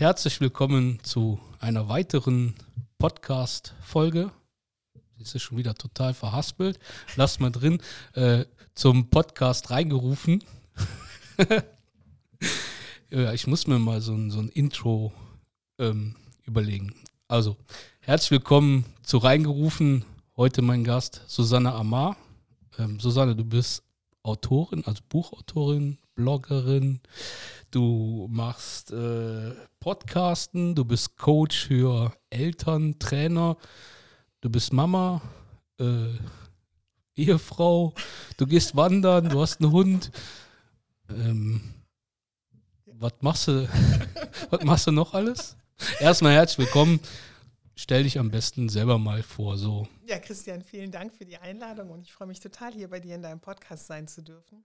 Herzlich willkommen zu einer weiteren Podcast-Folge. Es ist schon wieder total verhaspelt. Lasst mal drin. Äh, zum Podcast reingerufen. ja, ich muss mir mal so ein, so ein Intro ähm, überlegen. Also, herzlich willkommen zu Reingerufen. Heute mein Gast Susanne Amar. Ähm, Susanne, du bist Autorin, also Buchautorin, Bloggerin. Du machst äh, Podcasten, du bist Coach für Eltern, Trainer, du bist Mama, äh, Ehefrau, du gehst wandern, du hast einen Hund. Ähm, was machst du? was machst du noch alles? Erstmal herzlich willkommen. Stell dich am besten selber mal vor. So. Ja, Christian, vielen Dank für die Einladung und ich freue mich total, hier bei dir in deinem Podcast sein zu dürfen.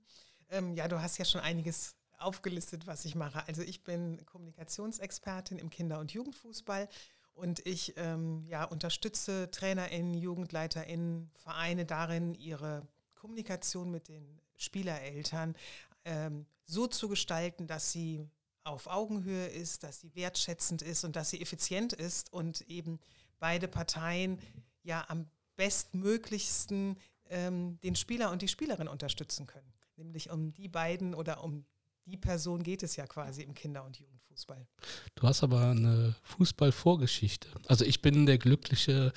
Ähm, ja, du hast ja schon einiges aufgelistet, was ich mache. Also ich bin Kommunikationsexpertin im Kinder- und Jugendfußball und ich ähm, ja, unterstütze TrainerInnen, JugendleiterInnen, Vereine darin, ihre Kommunikation mit den Spielereltern ähm, so zu gestalten, dass sie auf Augenhöhe ist, dass sie wertschätzend ist und dass sie effizient ist und eben beide Parteien ja am bestmöglichsten ähm, den Spieler und die Spielerin unterstützen können. Nämlich um die beiden oder um die Person geht es ja quasi im Kinder- und Jugendfußball. Du hast aber eine Fußballvorgeschichte. Also ich bin der Glückliche,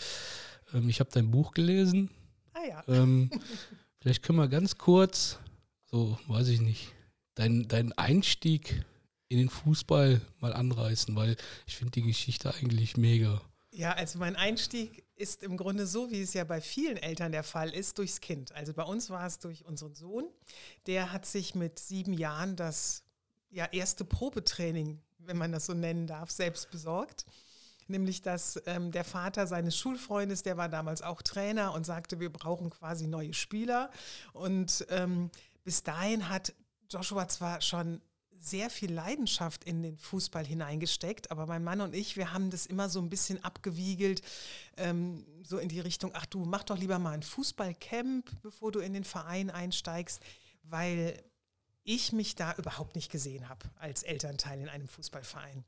ähm, ich habe dein Buch gelesen. Ah ja. Ähm, vielleicht können wir ganz kurz, so weiß ich nicht, deinen dein Einstieg in den Fußball mal anreißen, weil ich finde die Geschichte eigentlich mega. Ja, also mein Einstieg ist im Grunde so, wie es ja bei vielen Eltern der Fall ist, durchs Kind. Also bei uns war es durch unseren Sohn. Der hat sich mit sieben Jahren das ja, erste Probetraining, wenn man das so nennen darf, selbst besorgt. Nämlich, dass ähm, der Vater seines Schulfreundes, der war damals auch Trainer und sagte, wir brauchen quasi neue Spieler. Und ähm, bis dahin hat Joshua zwar schon sehr viel Leidenschaft in den Fußball hineingesteckt, aber mein Mann und ich, wir haben das immer so ein bisschen abgewiegelt, ähm, so in die Richtung, ach du, mach doch lieber mal ein Fußballcamp, bevor du in den Verein einsteigst, weil ich mich da überhaupt nicht gesehen habe als Elternteil in einem Fußballverein.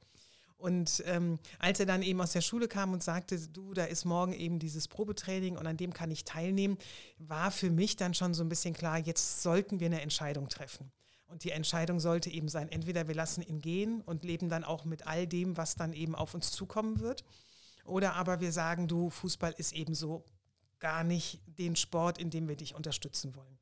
Und ähm, als er dann eben aus der Schule kam und sagte, du, da ist morgen eben dieses Probetraining und an dem kann ich teilnehmen, war für mich dann schon so ein bisschen klar, jetzt sollten wir eine Entscheidung treffen. Und die Entscheidung sollte eben sein, entweder wir lassen ihn gehen und leben dann auch mit all dem, was dann eben auf uns zukommen wird. Oder aber wir sagen, du, Fußball ist eben so gar nicht den Sport, in dem wir dich unterstützen wollen.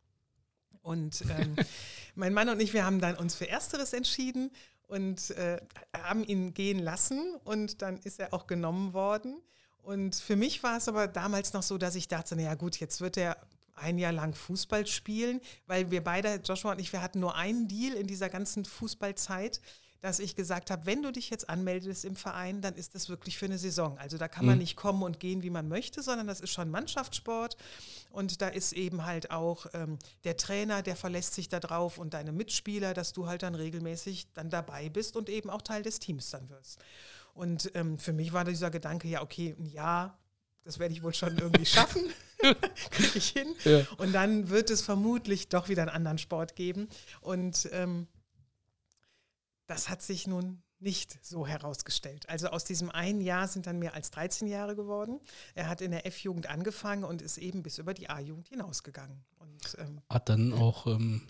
Und ähm, mein Mann und ich, wir haben dann uns für Ersteres entschieden und äh, haben ihn gehen lassen und dann ist er auch genommen worden. Und für mich war es aber damals noch so, dass ich dachte, naja gut, jetzt wird er ein Jahr lang Fußball spielen, weil wir beide, Joshua und ich, wir hatten nur einen Deal in dieser ganzen Fußballzeit, dass ich gesagt habe, wenn du dich jetzt anmeldest im Verein, dann ist das wirklich für eine Saison. Also da kann man mhm. nicht kommen und gehen, wie man möchte, sondern das ist schon Mannschaftssport und da ist eben halt auch ähm, der Trainer, der verlässt sich da drauf und deine Mitspieler, dass du halt dann regelmäßig dann dabei bist und eben auch Teil des Teams dann wirst. Und ähm, für mich war dieser Gedanke, ja, okay, ein Jahr das werde ich wohl schon irgendwie schaffen. Kriege ich hin. Ja. Und dann wird es vermutlich doch wieder einen anderen Sport geben. Und ähm, das hat sich nun nicht so herausgestellt. Also aus diesem einen Jahr sind dann mehr als 13 Jahre geworden. Er hat in der F-Jugend angefangen und ist eben bis über die A-Jugend hinausgegangen. Und, ähm, hat dann auch ähm,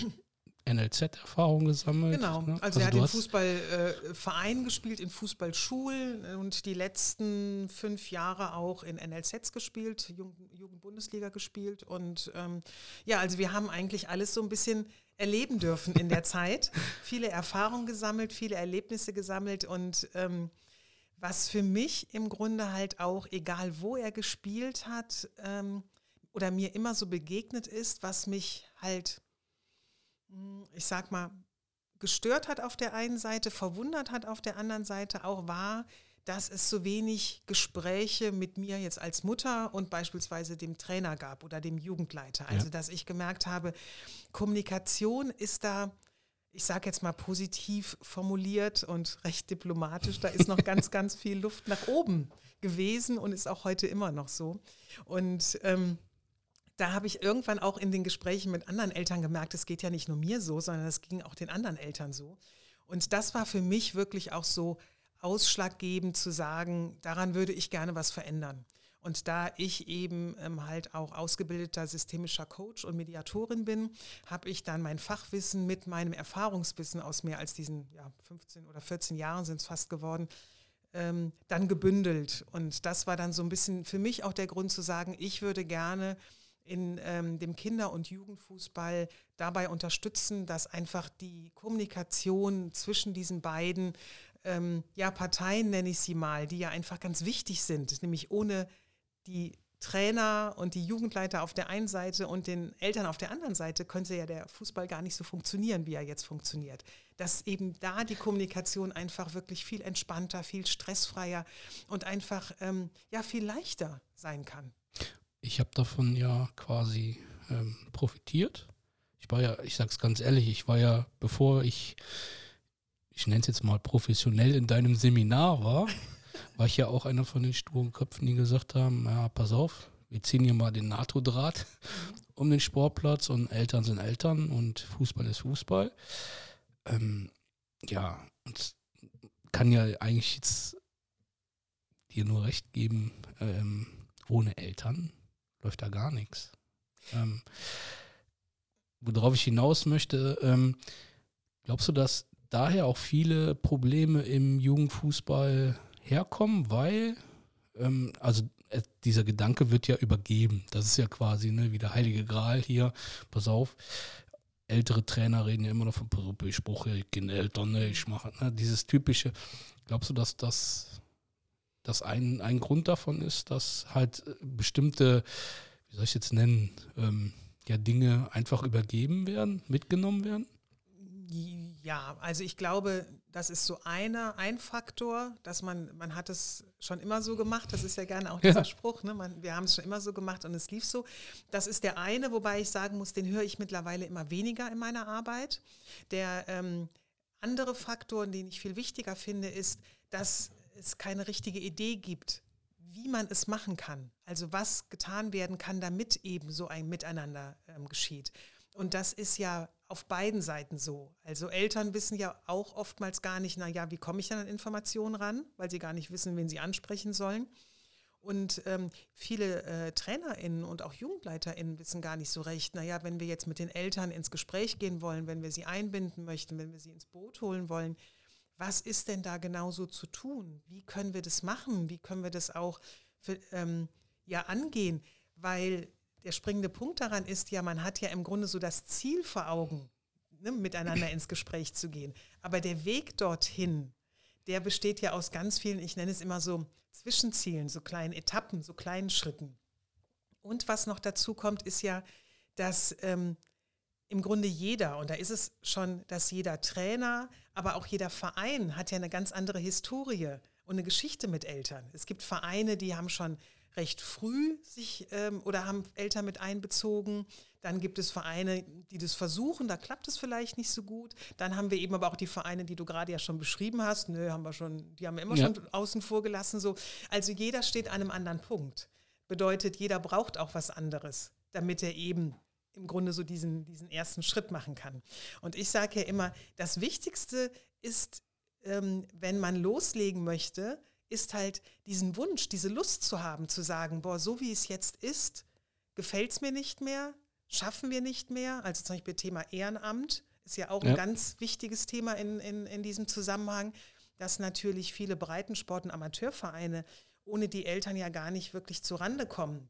NLZ-Erfahrung gesammelt. Genau, ne? also, also, er hat in Fußballvereinen äh, gespielt, in Fußballschulen und die letzten fünf Jahre auch in NLZs gespielt, Jugendbundesliga gespielt. Und ähm, ja, also wir haben eigentlich alles so ein bisschen erleben dürfen in der Zeit. Viele Erfahrungen gesammelt, viele Erlebnisse gesammelt und ähm, was für mich im Grunde halt auch, egal wo er gespielt hat ähm, oder mir immer so begegnet ist, was mich halt ich sag mal, gestört hat auf der einen Seite, verwundert hat auf der anderen Seite auch war, dass es so wenig Gespräche mit mir jetzt als Mutter und beispielsweise dem Trainer gab oder dem Jugendleiter. Also dass ich gemerkt habe, Kommunikation ist da, ich sage jetzt mal positiv formuliert und recht diplomatisch, da ist noch ganz, ganz viel Luft nach oben gewesen und ist auch heute immer noch so. Und ähm, da habe ich irgendwann auch in den Gesprächen mit anderen Eltern gemerkt, es geht ja nicht nur mir so, sondern es ging auch den anderen Eltern so. Und das war für mich wirklich auch so ausschlaggebend zu sagen, daran würde ich gerne was verändern. Und da ich eben ähm, halt auch ausgebildeter systemischer Coach und Mediatorin bin, habe ich dann mein Fachwissen mit meinem Erfahrungswissen aus mehr als diesen ja, 15 oder 14 Jahren sind es fast geworden, ähm, dann gebündelt. Und das war dann so ein bisschen für mich auch der Grund zu sagen, ich würde gerne in ähm, dem Kinder- und Jugendfußball dabei unterstützen, dass einfach die Kommunikation zwischen diesen beiden ähm, ja, Parteien, nenne ich sie mal, die ja einfach ganz wichtig sind, nämlich ohne die Trainer und die Jugendleiter auf der einen Seite und den Eltern auf der anderen Seite könnte ja der Fußball gar nicht so funktionieren, wie er jetzt funktioniert. Dass eben da die Kommunikation einfach wirklich viel entspannter, viel stressfreier und einfach ähm, ja viel leichter sein kann. Ich habe davon ja quasi ähm, profitiert. Ich war ja, ich sage es ganz ehrlich, ich war ja, bevor ich, ich nenne es jetzt mal professionell in deinem Seminar war, war ich ja auch einer von den sturen Köpfen, die gesagt haben, ja, pass auf, wir ziehen hier mal den NATO-Draht um den Sportplatz und Eltern sind Eltern und Fußball ist Fußball. Ähm, ja, und kann ja eigentlich jetzt dir nur recht geben, ähm, ohne Eltern läuft da gar nichts. Ähm, worauf ich hinaus möchte, ähm, glaubst du, dass daher auch viele Probleme im Jugendfußball herkommen, weil, ähm, also äh, dieser Gedanke wird ja übergeben. Das ist ja quasi ne, wie der heilige Gral hier. Pass auf, ältere Trainer reden ja immer noch von, ich brauche bin Eltern, ne, ich mache ne, dieses typische. Glaubst du, dass das, das ein, ein Grund davon ist, dass halt äh, bestimmte, wie soll ich jetzt nennen, ähm, ja, Dinge einfach übergeben werden, mitgenommen werden? Ja, also ich glaube, das ist so einer, ein Faktor, dass man, man hat es schon immer so gemacht, das ist ja gerne auch dieser ja. Spruch, ne? man, wir haben es schon immer so gemacht und es lief so. Das ist der eine, wobei ich sagen muss, den höre ich mittlerweile immer weniger in meiner Arbeit. Der ähm, andere Faktor, den ich viel wichtiger finde, ist, dass es keine richtige Idee gibt, wie man es machen kann. Also was getan werden kann, damit eben so ein Miteinander ähm, geschieht. Und das ist ja auf beiden Seiten so. Also Eltern wissen ja auch oftmals gar nicht, naja, wie komme ich dann an Informationen ran, weil sie gar nicht wissen, wen sie ansprechen sollen. Und ähm, viele äh, TrainerInnen und auch JugendleiterInnen wissen gar nicht so recht, naja, wenn wir jetzt mit den Eltern ins Gespräch gehen wollen, wenn wir sie einbinden möchten, wenn wir sie ins Boot holen wollen, was ist denn da genauso zu tun? Wie können wir das machen? Wie können wir das auch für, ähm, ja angehen? Weil der springende Punkt daran ist ja, man hat ja im Grunde so das Ziel vor Augen, ne, miteinander ins Gespräch zu gehen. Aber der Weg dorthin, der besteht ja aus ganz vielen, ich nenne es immer so Zwischenzielen, so kleinen Etappen, so kleinen Schritten. Und was noch dazu kommt, ist ja, dass ähm, im Grunde jeder, und da ist es schon, dass jeder Trainer, aber auch jeder Verein hat ja eine ganz andere Historie und eine Geschichte mit Eltern. Es gibt Vereine, die haben schon recht früh sich ähm, oder haben Eltern mit einbezogen. Dann gibt es Vereine, die das versuchen, da klappt es vielleicht nicht so gut. Dann haben wir eben aber auch die Vereine, die du gerade ja schon beschrieben hast. Nö, haben wir schon, die haben wir immer ja. schon außen vor gelassen. So. Also jeder steht an einem anderen Punkt. Bedeutet, jeder braucht auch was anderes, damit er eben im Grunde so diesen, diesen ersten Schritt machen kann. Und ich sage ja immer, das Wichtigste ist, ähm, wenn man loslegen möchte, ist halt diesen Wunsch, diese Lust zu haben, zu sagen, boah, so wie es jetzt ist, gefällt es mir nicht mehr, schaffen wir nicht mehr. Also zum Beispiel Thema Ehrenamt ist ja auch ja. ein ganz wichtiges Thema in, in, in diesem Zusammenhang, dass natürlich viele Breitensport- und Amateurvereine ohne die Eltern ja gar nicht wirklich zurande kommen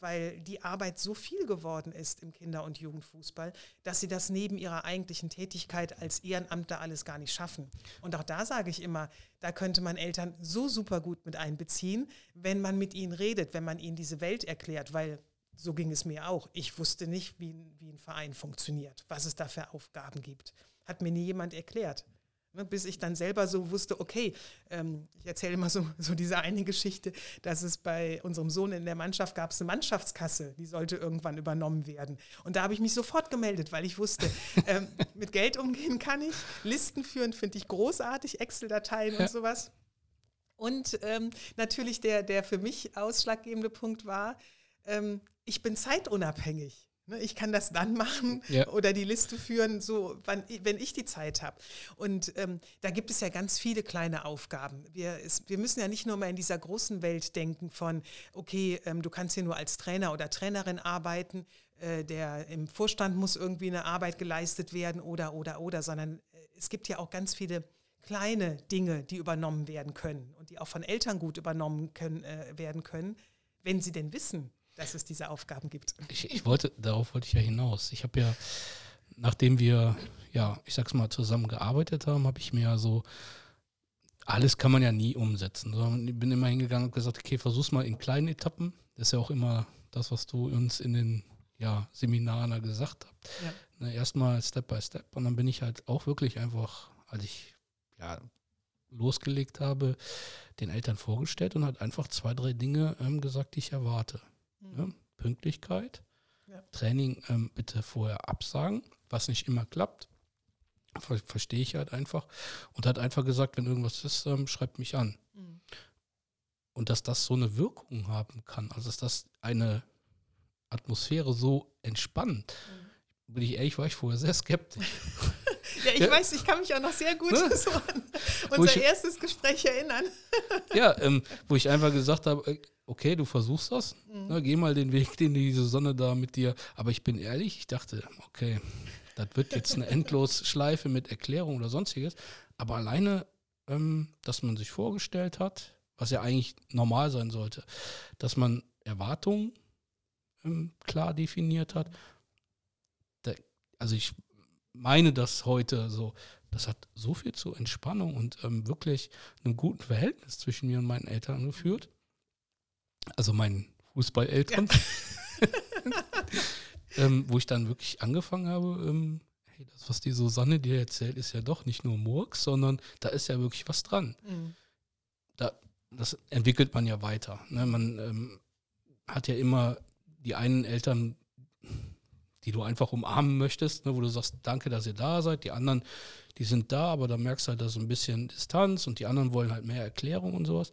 weil die Arbeit so viel geworden ist im Kinder- und Jugendfußball, dass sie das neben ihrer eigentlichen Tätigkeit als Ehrenamtler alles gar nicht schaffen. Und auch da sage ich immer, da könnte man Eltern so super gut mit einbeziehen, wenn man mit ihnen redet, wenn man ihnen diese Welt erklärt, weil so ging es mir auch. Ich wusste nicht, wie, wie ein Verein funktioniert, was es da für Aufgaben gibt. Hat mir nie jemand erklärt. Ne, bis ich dann selber so wusste, okay, ähm, ich erzähle immer so, so diese eine Geschichte, dass es bei unserem Sohn in der Mannschaft gab es eine Mannschaftskasse, die sollte irgendwann übernommen werden. Und da habe ich mich sofort gemeldet, weil ich wusste, ähm, mit Geld umgehen kann ich, Listen führen finde ich großartig, Excel-Dateien und sowas. Und ähm, natürlich der, der für mich ausschlaggebende Punkt war, ähm, ich bin zeitunabhängig. Ne, ich kann das dann machen ja. oder die Liste führen, so wann, wenn ich die Zeit habe. Und ähm, da gibt es ja ganz viele kleine Aufgaben. Wir, es, wir müssen ja nicht nur mal in dieser großen Welt denken von, okay, ähm, du kannst hier nur als Trainer oder Trainerin arbeiten, äh, der im Vorstand muss irgendwie eine Arbeit geleistet werden oder, oder, oder, sondern äh, es gibt ja auch ganz viele kleine Dinge, die übernommen werden können und die auch von Eltern gut übernommen können, äh, werden können, wenn sie denn wissen, dass es diese Aufgaben gibt. Ich, ich wollte, darauf wollte ich ja hinaus. Ich habe ja, nachdem wir, ja, ich sag's mal, zusammen gearbeitet haben, habe ich mir ja so, alles kann man ja nie umsetzen. Ich bin immer hingegangen und gesagt, okay, versuch's mal in kleinen Etappen. Das ist ja auch immer das, was du uns in den ja, Seminaren gesagt hast. Ja. Erstmal Step by Step. Und dann bin ich halt auch wirklich einfach, als ich ja, losgelegt habe, den Eltern vorgestellt und hat einfach zwei, drei Dinge ähm, gesagt, die ich erwarte. Mhm. Ja, Pünktlichkeit, ja. Training ähm, bitte vorher absagen, was nicht immer klappt. Ver verstehe ich halt einfach. Und hat einfach gesagt, wenn irgendwas ist, ähm, schreibt mich an. Mhm. Und dass das so eine Wirkung haben kann, also dass das eine Atmosphäre so entspannt, mhm. bin ich ehrlich, war ich vorher sehr skeptisch. ja, ich ja. weiß, ich kann mich auch noch sehr gut ne? so an unser ich, erstes Gespräch erinnern. ja, ähm, wo ich einfach gesagt habe, äh, okay, du versuchst das, mhm. ne, geh mal den Weg, den die Sonne da mit dir. Aber ich bin ehrlich, ich dachte, okay, das wird jetzt eine Endlosschleife mit Erklärung oder sonstiges. Aber alleine, ähm, dass man sich vorgestellt hat, was ja eigentlich normal sein sollte, dass man Erwartungen ähm, klar definiert hat. Da, also ich meine das heute so, das hat so viel zur Entspannung und ähm, wirklich einem guten Verhältnis zwischen mir und meinen Eltern geführt also meinen Fußballeltern, ja. ähm, wo ich dann wirklich angefangen habe, ähm, hey, das, was die Susanne dir erzählt, ist ja doch nicht nur Murks, sondern da ist ja wirklich was dran. Mhm. Da, das entwickelt man ja weiter. Ne? Man ähm, hat ja immer die einen Eltern, die du einfach umarmen möchtest, ne? wo du sagst, danke, dass ihr da seid. Die anderen, die sind da, aber da merkst du halt, da ist ein bisschen Distanz und die anderen wollen halt mehr Erklärung und sowas.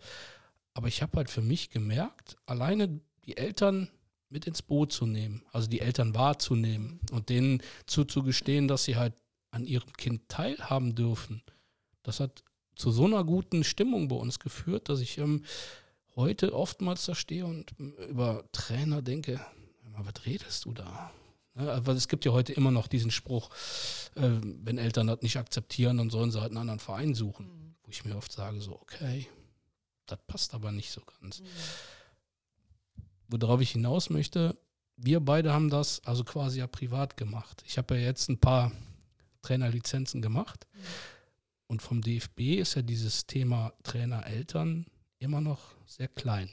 Aber ich habe halt für mich gemerkt, alleine die Eltern mit ins Boot zu nehmen, also die Eltern wahrzunehmen und denen zuzugestehen, dass sie halt an ihrem Kind teilhaben dürfen, das hat zu so einer guten Stimmung bei uns geführt, dass ich ähm, heute oftmals da stehe und über Trainer denke, was redest du da? Aber es gibt ja heute immer noch diesen Spruch, äh, wenn Eltern das nicht akzeptieren, dann sollen sie halt einen anderen Verein suchen. Mhm. Wo ich mir oft sage, so, okay, das passt aber nicht so ganz. Mhm. Worauf ich hinaus möchte, wir beide haben das also quasi ja privat gemacht. Ich habe ja jetzt ein paar Trainerlizenzen gemacht. Mhm. Und vom DFB ist ja dieses Thema Trainer-Eltern immer noch sehr klein.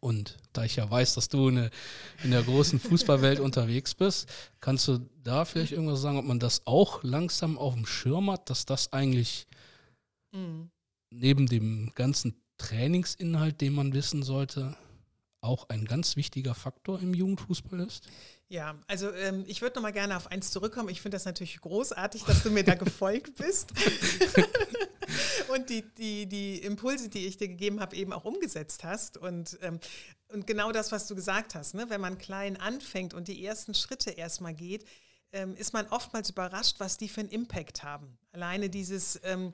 Und da ich ja weiß, dass du eine, in der großen Fußballwelt unterwegs bist, kannst du da vielleicht irgendwas sagen, ob man das auch langsam auf dem Schirm hat, dass das eigentlich mhm neben dem ganzen Trainingsinhalt, den man wissen sollte, auch ein ganz wichtiger Faktor im Jugendfußball ist? Ja, also ähm, ich würde nochmal gerne auf eins zurückkommen. Ich finde das natürlich großartig, dass du mir da gefolgt bist und die, die, die Impulse, die ich dir gegeben habe, eben auch umgesetzt hast. Und, ähm, und genau das, was du gesagt hast, ne? wenn man klein anfängt und die ersten Schritte erstmal geht, ähm, ist man oftmals überrascht, was die für einen Impact haben. Alleine dieses ähm,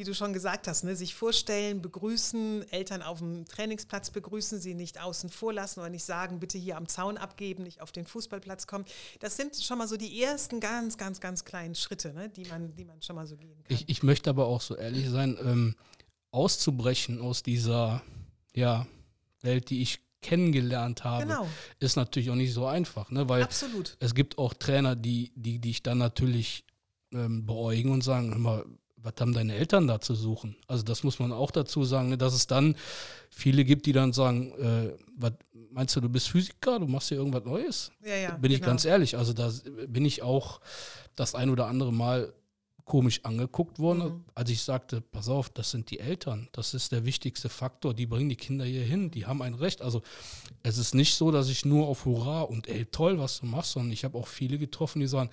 wie du schon gesagt hast, ne, sich vorstellen, begrüßen, Eltern auf dem Trainingsplatz begrüßen, sie nicht außen vor lassen oder nicht sagen, bitte hier am Zaun abgeben, nicht auf den Fußballplatz kommen. Das sind schon mal so die ersten ganz, ganz, ganz kleinen Schritte, ne, die, man, die man schon mal so gehen kann. Ich, ich möchte aber auch so ehrlich sein, ähm, auszubrechen aus dieser ja, Welt, die ich kennengelernt habe, genau. ist natürlich auch nicht so einfach, ne? weil Absolut. es gibt auch Trainer, die, die, die ich dann natürlich ähm, beäugen und sagen, immer, was haben deine Eltern da zu suchen? Also das muss man auch dazu sagen, ne, dass es dann viele gibt, die dann sagen, äh, was meinst du, du bist Physiker, du machst hier irgendwas Neues? Ja, ja, bin ich genau. ganz ehrlich, also da bin ich auch das ein oder andere Mal komisch angeguckt worden, mhm. als ich sagte, pass auf, das sind die Eltern, das ist der wichtigste Faktor, die bringen die Kinder hier hin, die haben ein Recht. Also es ist nicht so, dass ich nur auf Hurra und ey, toll, was du machst, sondern ich habe auch viele getroffen, die sagen,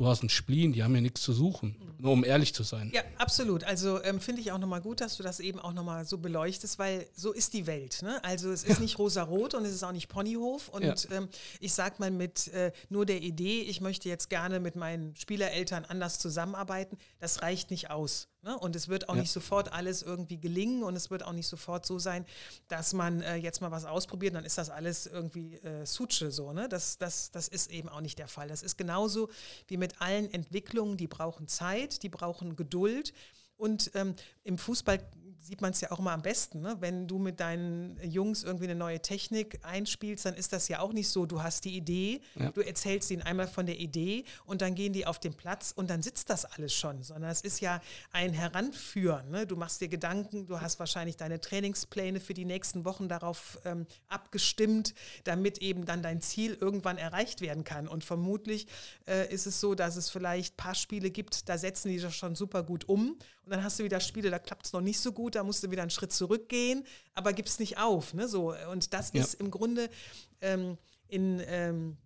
du hast einen Spleen, die haben ja nichts zu suchen. Nur um ehrlich zu sein. Ja, absolut. Also ähm, finde ich auch nochmal gut, dass du das eben auch nochmal so beleuchtest, weil so ist die Welt. Ne? Also es ist ja. nicht rosa-rot und es ist auch nicht Ponyhof. Und ja. ähm, ich sag mal mit äh, nur der Idee, ich möchte jetzt gerne mit meinen Spielereltern anders zusammenarbeiten, das reicht nicht aus. Ne? Und es wird auch ja. nicht sofort alles irgendwie gelingen und es wird auch nicht sofort so sein, dass man äh, jetzt mal was ausprobiert, dann ist das alles irgendwie äh, Suche so. Ne? Das, das, das ist eben auch nicht der Fall. Das ist genauso wie mit allen Entwicklungen, die brauchen Zeit, die brauchen Geduld. Und ähm, im Fußball sieht man es ja auch immer am besten. Ne? Wenn du mit deinen Jungs irgendwie eine neue Technik einspielst, dann ist das ja auch nicht so, du hast die Idee, ja. du erzählst ihnen einmal von der Idee und dann gehen die auf den Platz und dann sitzt das alles schon, sondern es ist ja ein Heranführen. Ne? Du machst dir Gedanken, du hast wahrscheinlich deine Trainingspläne für die nächsten Wochen darauf ähm, abgestimmt, damit eben dann dein Ziel irgendwann erreicht werden kann. Und vermutlich äh, ist es so, dass es vielleicht ein paar Spiele gibt, da setzen die das schon super gut um und dann hast du wieder Spiele, da klappt es noch nicht so gut, da musst du wieder einen Schritt zurückgehen, aber gib es nicht auf. Ne? So, und das ja. ist im Grunde ähm, in ähm,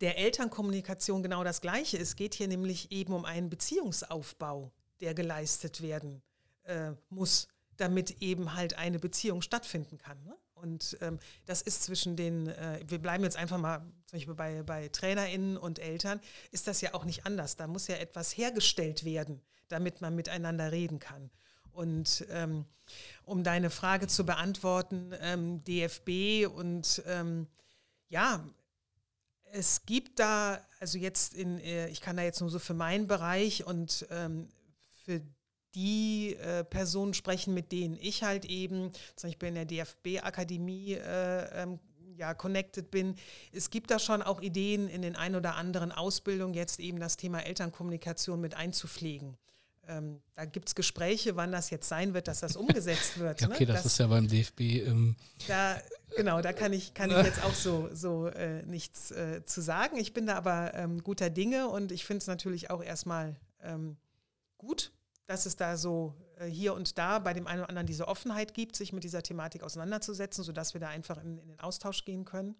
der Elternkommunikation genau das Gleiche. Es geht hier nämlich eben um einen Beziehungsaufbau, der geleistet werden äh, muss, damit eben halt eine Beziehung stattfinden kann. Ne? Und ähm, das ist zwischen den, äh, wir bleiben jetzt einfach mal zum Beispiel bei, bei TrainerInnen und Eltern, ist das ja auch nicht anders. Da muss ja etwas hergestellt werden, damit man miteinander reden kann. Und ähm, um deine Frage zu beantworten, ähm, DFB und ähm, ja, es gibt da, also jetzt in, äh, ich kann da jetzt nur so für meinen Bereich und ähm, für die äh, Personen sprechen, mit denen ich halt eben, zum Beispiel in der DFB-Akademie äh, ähm, ja, connected bin. Es gibt da schon auch Ideen in den ein oder anderen Ausbildungen, jetzt eben das Thema Elternkommunikation mit einzupflegen. Ähm, da gibt es Gespräche, wann das jetzt sein wird, dass das umgesetzt wird. ja, okay, ne? das, das, ist ja beim DFB. Ähm da, genau, da kann ich, kann ich jetzt auch so, so äh, nichts äh, zu sagen. Ich bin da aber ähm, guter Dinge und ich finde es natürlich auch erstmal ähm, gut, dass es da so äh, hier und da bei dem einen oder anderen diese Offenheit gibt, sich mit dieser Thematik auseinanderzusetzen, sodass wir da einfach in, in den Austausch gehen können.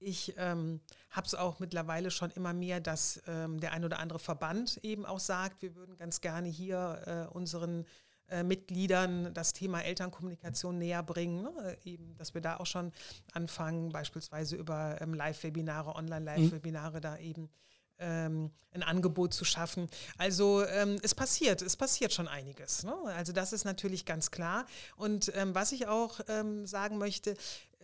Ich ähm, habe es auch mittlerweile schon immer mehr, dass ähm, der ein oder andere Verband eben auch sagt, wir würden ganz gerne hier äh, unseren äh, Mitgliedern das Thema Elternkommunikation näher bringen. Ne? Eben, dass wir da auch schon anfangen, beispielsweise über ähm, Live-Webinare, Online-Live-Webinare mhm. da eben ähm, ein Angebot zu schaffen. Also ähm, es passiert, es passiert schon einiges. Ne? Also das ist natürlich ganz klar. Und ähm, was ich auch ähm, sagen möchte,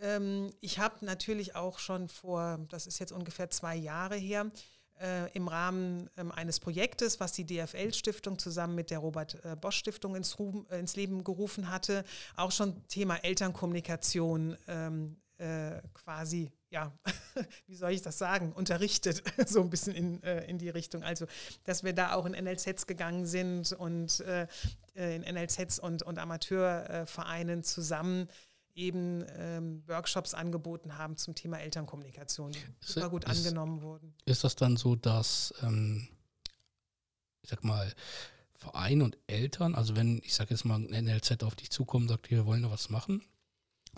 ähm, ich habe natürlich auch schon vor, das ist jetzt ungefähr zwei Jahre her, äh, im Rahmen ähm, eines Projektes, was die DFL-Stiftung zusammen mit der Robert-Bosch-Stiftung äh, ins, äh, ins, Leben gerufen hatte, auch schon Thema Elternkommunikation äh, quasi, ja, wie soll ich das sagen, unterrichtet, so ein bisschen in, äh, in die Richtung. Also, dass wir da auch in NLZs gegangen sind und äh, in NLZs und, und Amateurvereinen zusammen eben ähm, Workshops angeboten haben zum Thema Elternkommunikation, die super gut ist, angenommen wurden. Ist das dann so, dass, ähm, ich sag mal, Verein und Eltern, also wenn, ich sag jetzt mal, ein NLZ auf dich zukommt und sagt, wir wollen da was machen,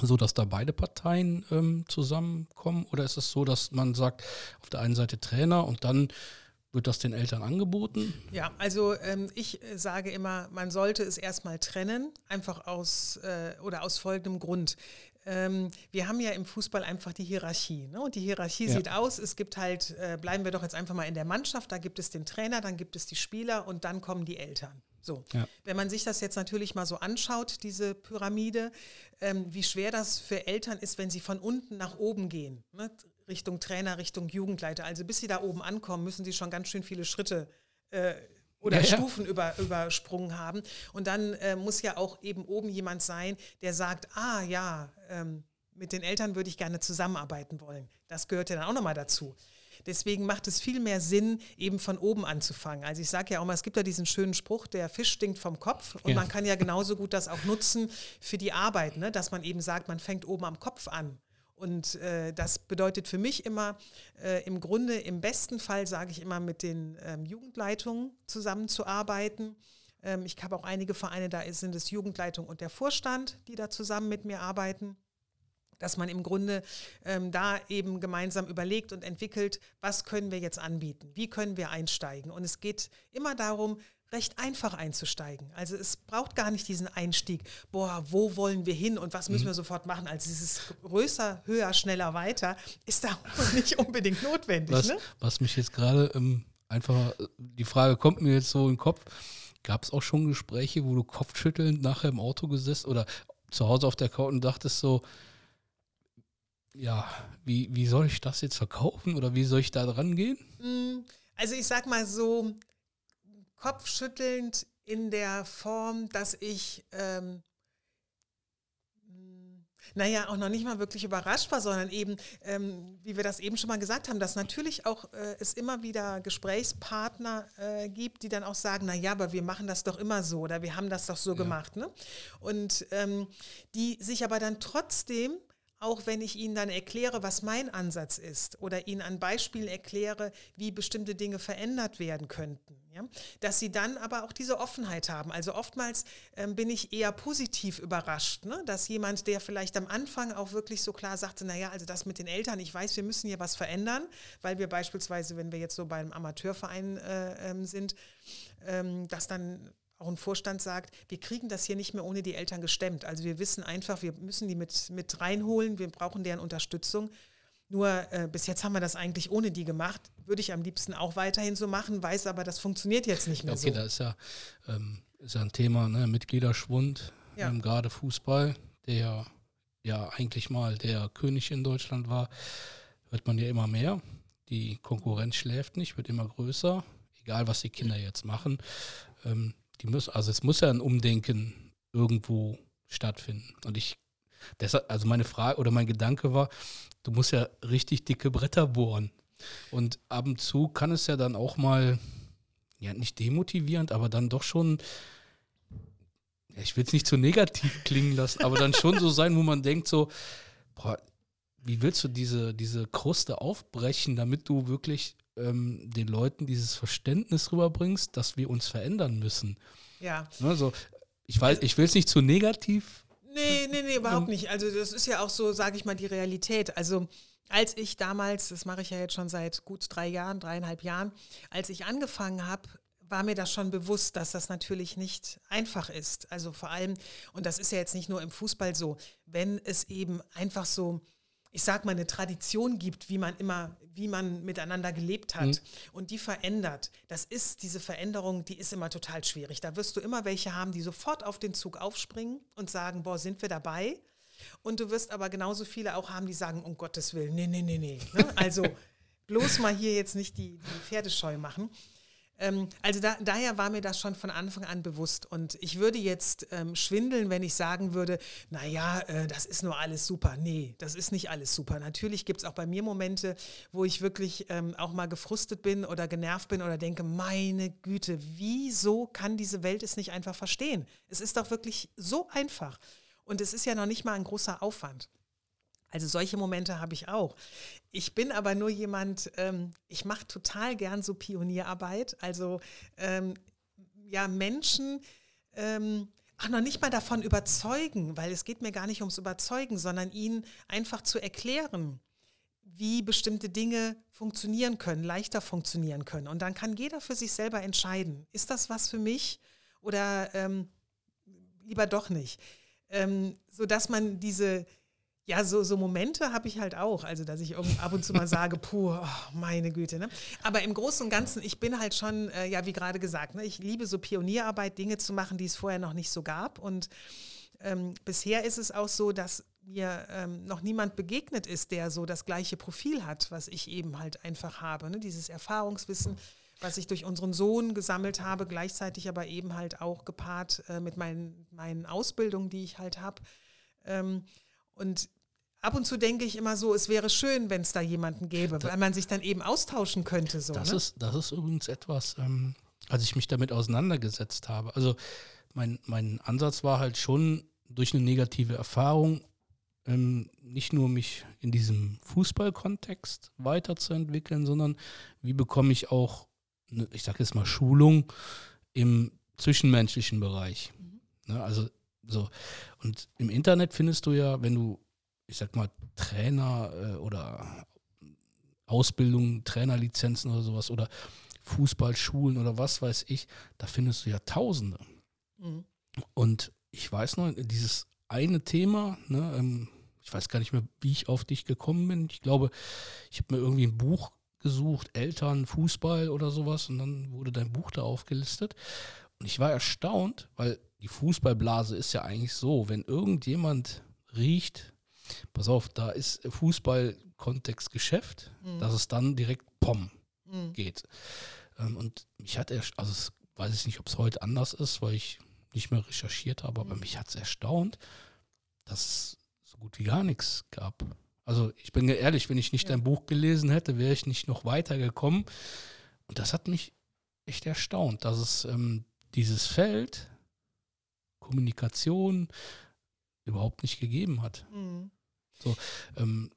so dass da beide Parteien ähm, zusammenkommen? Oder ist es so, dass man sagt, auf der einen Seite Trainer und dann wird das den Eltern angeboten? Ja, also ähm, ich äh, sage immer, man sollte es erstmal trennen, einfach aus äh, oder aus folgendem Grund. Ähm, wir haben ja im Fußball einfach die Hierarchie. Ne? Und die Hierarchie ja. sieht aus, es gibt halt, äh, bleiben wir doch jetzt einfach mal in der Mannschaft, da gibt es den Trainer, dann gibt es die Spieler und dann kommen die Eltern. So, ja. wenn man sich das jetzt natürlich mal so anschaut, diese Pyramide, ähm, wie schwer das für Eltern ist, wenn sie von unten nach oben gehen, ne? Richtung Trainer, Richtung Jugendleiter. Also bis sie da oben ankommen, müssen sie schon ganz schön viele Schritte äh, oder ja, Stufen ja. Über, übersprungen haben. Und dann äh, muss ja auch eben oben jemand sein, der sagt, ah ja, ähm, mit den Eltern würde ich gerne zusammenarbeiten wollen. Das gehört ja dann auch nochmal dazu. Deswegen macht es viel mehr Sinn, eben von oben anzufangen. Also ich sage ja auch mal, es gibt ja diesen schönen Spruch, der Fisch stinkt vom Kopf. Und ja. man kann ja genauso gut das auch nutzen für die Arbeit, ne? dass man eben sagt, man fängt oben am Kopf an. Und äh, das bedeutet für mich immer, äh, im Grunde, im besten Fall sage ich immer, mit den ähm, Jugendleitungen zusammenzuarbeiten. Ähm, ich habe auch einige Vereine, da sind es Jugendleitung und der Vorstand, die da zusammen mit mir arbeiten. dass man im Grunde ähm, da eben gemeinsam überlegt und entwickelt, was können wir jetzt anbieten, wie können wir einsteigen. Und es geht immer darum, recht einfach einzusteigen. Also es braucht gar nicht diesen Einstieg, boah, wo wollen wir hin und was müssen mhm. wir sofort machen. Also dieses größer, höher, schneller, weiter ist da nicht unbedingt notwendig. Was, ne? was mich jetzt gerade ähm, einfach, die Frage kommt mir jetzt so in den Kopf, gab es auch schon Gespräche, wo du kopfschüttelnd nachher im Auto gesessen oder zu Hause auf der Couch und dachtest so, ja, wie, wie soll ich das jetzt verkaufen oder wie soll ich da dran gehen? Mm, also ich sag mal so, kopfschüttelnd in der Form, dass ich, ähm, mm, naja, auch noch nicht mal wirklich überrascht war, sondern eben, ähm, wie wir das eben schon mal gesagt haben, dass natürlich auch äh, es immer wieder Gesprächspartner äh, gibt, die dann auch sagen, naja, aber wir machen das doch immer so oder wir haben das doch so ja. gemacht. Ne? Und ähm, die sich aber dann trotzdem auch wenn ich Ihnen dann erkläre, was mein Ansatz ist oder Ihnen an Beispielen erkläre, wie bestimmte Dinge verändert werden könnten. Ja? Dass Sie dann aber auch diese Offenheit haben. Also oftmals ähm, bin ich eher positiv überrascht, ne? dass jemand, der vielleicht am Anfang auch wirklich so klar sagte, naja, also das mit den Eltern, ich weiß, wir müssen hier was verändern, weil wir beispielsweise, wenn wir jetzt so beim Amateurverein äh, ähm, sind, ähm, dass dann auch ein Vorstand sagt, wir kriegen das hier nicht mehr ohne die Eltern gestemmt. Also wir wissen einfach, wir müssen die mit, mit reinholen, wir brauchen deren Unterstützung. Nur äh, bis jetzt haben wir das eigentlich ohne die gemacht. Würde ich am liebsten auch weiterhin so machen, weiß aber, das funktioniert jetzt nicht mehr okay, so. Okay, da ist ja, ähm, ist ja ein Thema, ne? Mitgliederschwund, ja. ähm, gerade Fußball, der ja eigentlich mal der König in Deutschland war, wird man ja immer mehr. Die Konkurrenz schläft nicht, wird immer größer, egal was die Kinder jetzt machen. Ähm, die muss, also es muss ja ein Umdenken irgendwo stattfinden. Und ich, deshalb, also meine Frage oder mein Gedanke war, du musst ja richtig dicke Bretter bohren. Und ab und zu kann es ja dann auch mal, ja, nicht demotivierend, aber dann doch schon, ich will es nicht zu negativ klingen lassen, aber dann schon so sein, wo man denkt so, boah, wie willst du diese, diese Kruste aufbrechen, damit du wirklich ähm, den Leuten dieses Verständnis rüberbringst, dass wir uns verändern müssen. Ja. Also, ich weiß, ich will es nicht zu negativ. Nee, nee, nee, überhaupt nicht. Also das ist ja auch so, sage ich mal, die Realität. Also als ich damals, das mache ich ja jetzt schon seit gut drei Jahren, dreieinhalb Jahren, als ich angefangen habe, war mir das schon bewusst, dass das natürlich nicht einfach ist. Also vor allem, und das ist ja jetzt nicht nur im Fußball so, wenn es eben einfach so ich sag mal, eine Tradition gibt, wie man immer, wie man miteinander gelebt hat mhm. und die verändert. Das ist diese Veränderung, die ist immer total schwierig. Da wirst du immer welche haben, die sofort auf den Zug aufspringen und sagen, boah, sind wir dabei? Und du wirst aber genauso viele auch haben, die sagen, um Gottes Willen, nee, nee, nee, nee. Ne? Also bloß mal hier jetzt nicht die, die Pferdescheu machen. Ähm, also da, daher war mir das schon von Anfang an bewusst. Und ich würde jetzt ähm, schwindeln, wenn ich sagen würde, naja, äh, das ist nur alles super. Nee, das ist nicht alles super. Natürlich gibt es auch bei mir Momente, wo ich wirklich ähm, auch mal gefrustet bin oder genervt bin oder denke, meine Güte, wieso kann diese Welt es nicht einfach verstehen? Es ist doch wirklich so einfach. Und es ist ja noch nicht mal ein großer Aufwand. Also solche Momente habe ich auch. Ich bin aber nur jemand, ähm, ich mache total gern so Pionierarbeit. Also ähm, ja, Menschen ähm, auch noch nicht mal davon überzeugen, weil es geht mir gar nicht ums Überzeugen, sondern ihnen einfach zu erklären, wie bestimmte Dinge funktionieren können, leichter funktionieren können. Und dann kann jeder für sich selber entscheiden, ist das was für mich oder ähm, lieber doch nicht. Ähm, sodass man diese, ja, so, so Momente habe ich halt auch. Also, dass ich ab und zu mal sage, puh, oh, meine Güte. Ne? Aber im Großen und Ganzen, ich bin halt schon, äh, ja, wie gerade gesagt, ne, ich liebe so Pionierarbeit, Dinge zu machen, die es vorher noch nicht so gab. Und ähm, bisher ist es auch so, dass mir ähm, noch niemand begegnet ist, der so das gleiche Profil hat, was ich eben halt einfach habe. Ne? Dieses Erfahrungswissen, was ich durch unseren Sohn gesammelt habe, gleichzeitig aber eben halt auch gepaart äh, mit meinen, meinen Ausbildungen, die ich halt habe. Ähm, und ab und zu denke ich immer so, es wäre schön, wenn es da jemanden gäbe, weil man sich dann eben austauschen könnte. So, das, ne? ist, das ist übrigens etwas, ähm, als ich mich damit auseinandergesetzt habe. Also mein, mein Ansatz war halt schon durch eine negative Erfahrung ähm, nicht nur mich in diesem Fußballkontext weiterzuentwickeln, sondern wie bekomme ich auch, eine, ich sage jetzt mal, Schulung im zwischenmenschlichen Bereich. Mhm. Ne, also so. Und im Internet findest du ja, wenn du ich sag mal, Trainer äh, oder Ausbildung, Trainerlizenzen oder sowas oder Fußballschulen oder was weiß ich, da findest du ja Tausende. Mhm. Und ich weiß noch, dieses eine Thema, ne, ähm, ich weiß gar nicht mehr, wie ich auf dich gekommen bin. Ich glaube, ich habe mir irgendwie ein Buch gesucht, Eltern, Fußball oder sowas, und dann wurde dein Buch da aufgelistet. Und ich war erstaunt, weil die Fußballblase ist ja eigentlich so, wenn irgendjemand riecht, pass auf, da ist Fußball Kontext Geschäft, mhm. dass es dann direkt POM mhm. geht. Ähm, und mich hat er, also es, weiß ich nicht, ob es heute anders ist, weil ich nicht mehr recherchiert habe, aber mhm. mich hat es erstaunt, dass es so gut wie gar nichts gab. Also ich bin ehrlich, wenn ich nicht ja. dein Buch gelesen hätte, wäre ich nicht noch weitergekommen. Und das hat mich echt erstaunt, dass es ähm, dieses Feld Kommunikation überhaupt nicht gegeben hat. Mhm. So, ähm,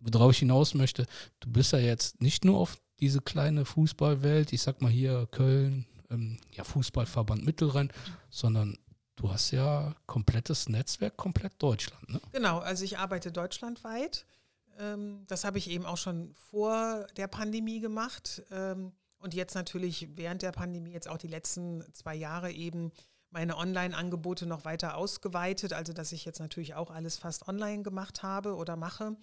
worauf ich hinaus möchte, du bist ja jetzt nicht nur auf diese kleine Fußballwelt, ich sag mal hier Köln, ähm, ja Fußballverband Mittelrhein, sondern du hast ja komplettes Netzwerk, komplett Deutschland. Ne? Genau, also ich arbeite deutschlandweit. Ähm, das habe ich eben auch schon vor der Pandemie gemacht ähm, und jetzt natürlich während der Pandemie, jetzt auch die letzten zwei Jahre eben meine Online-Angebote noch weiter ausgeweitet, also dass ich jetzt natürlich auch alles fast online gemacht habe oder mache.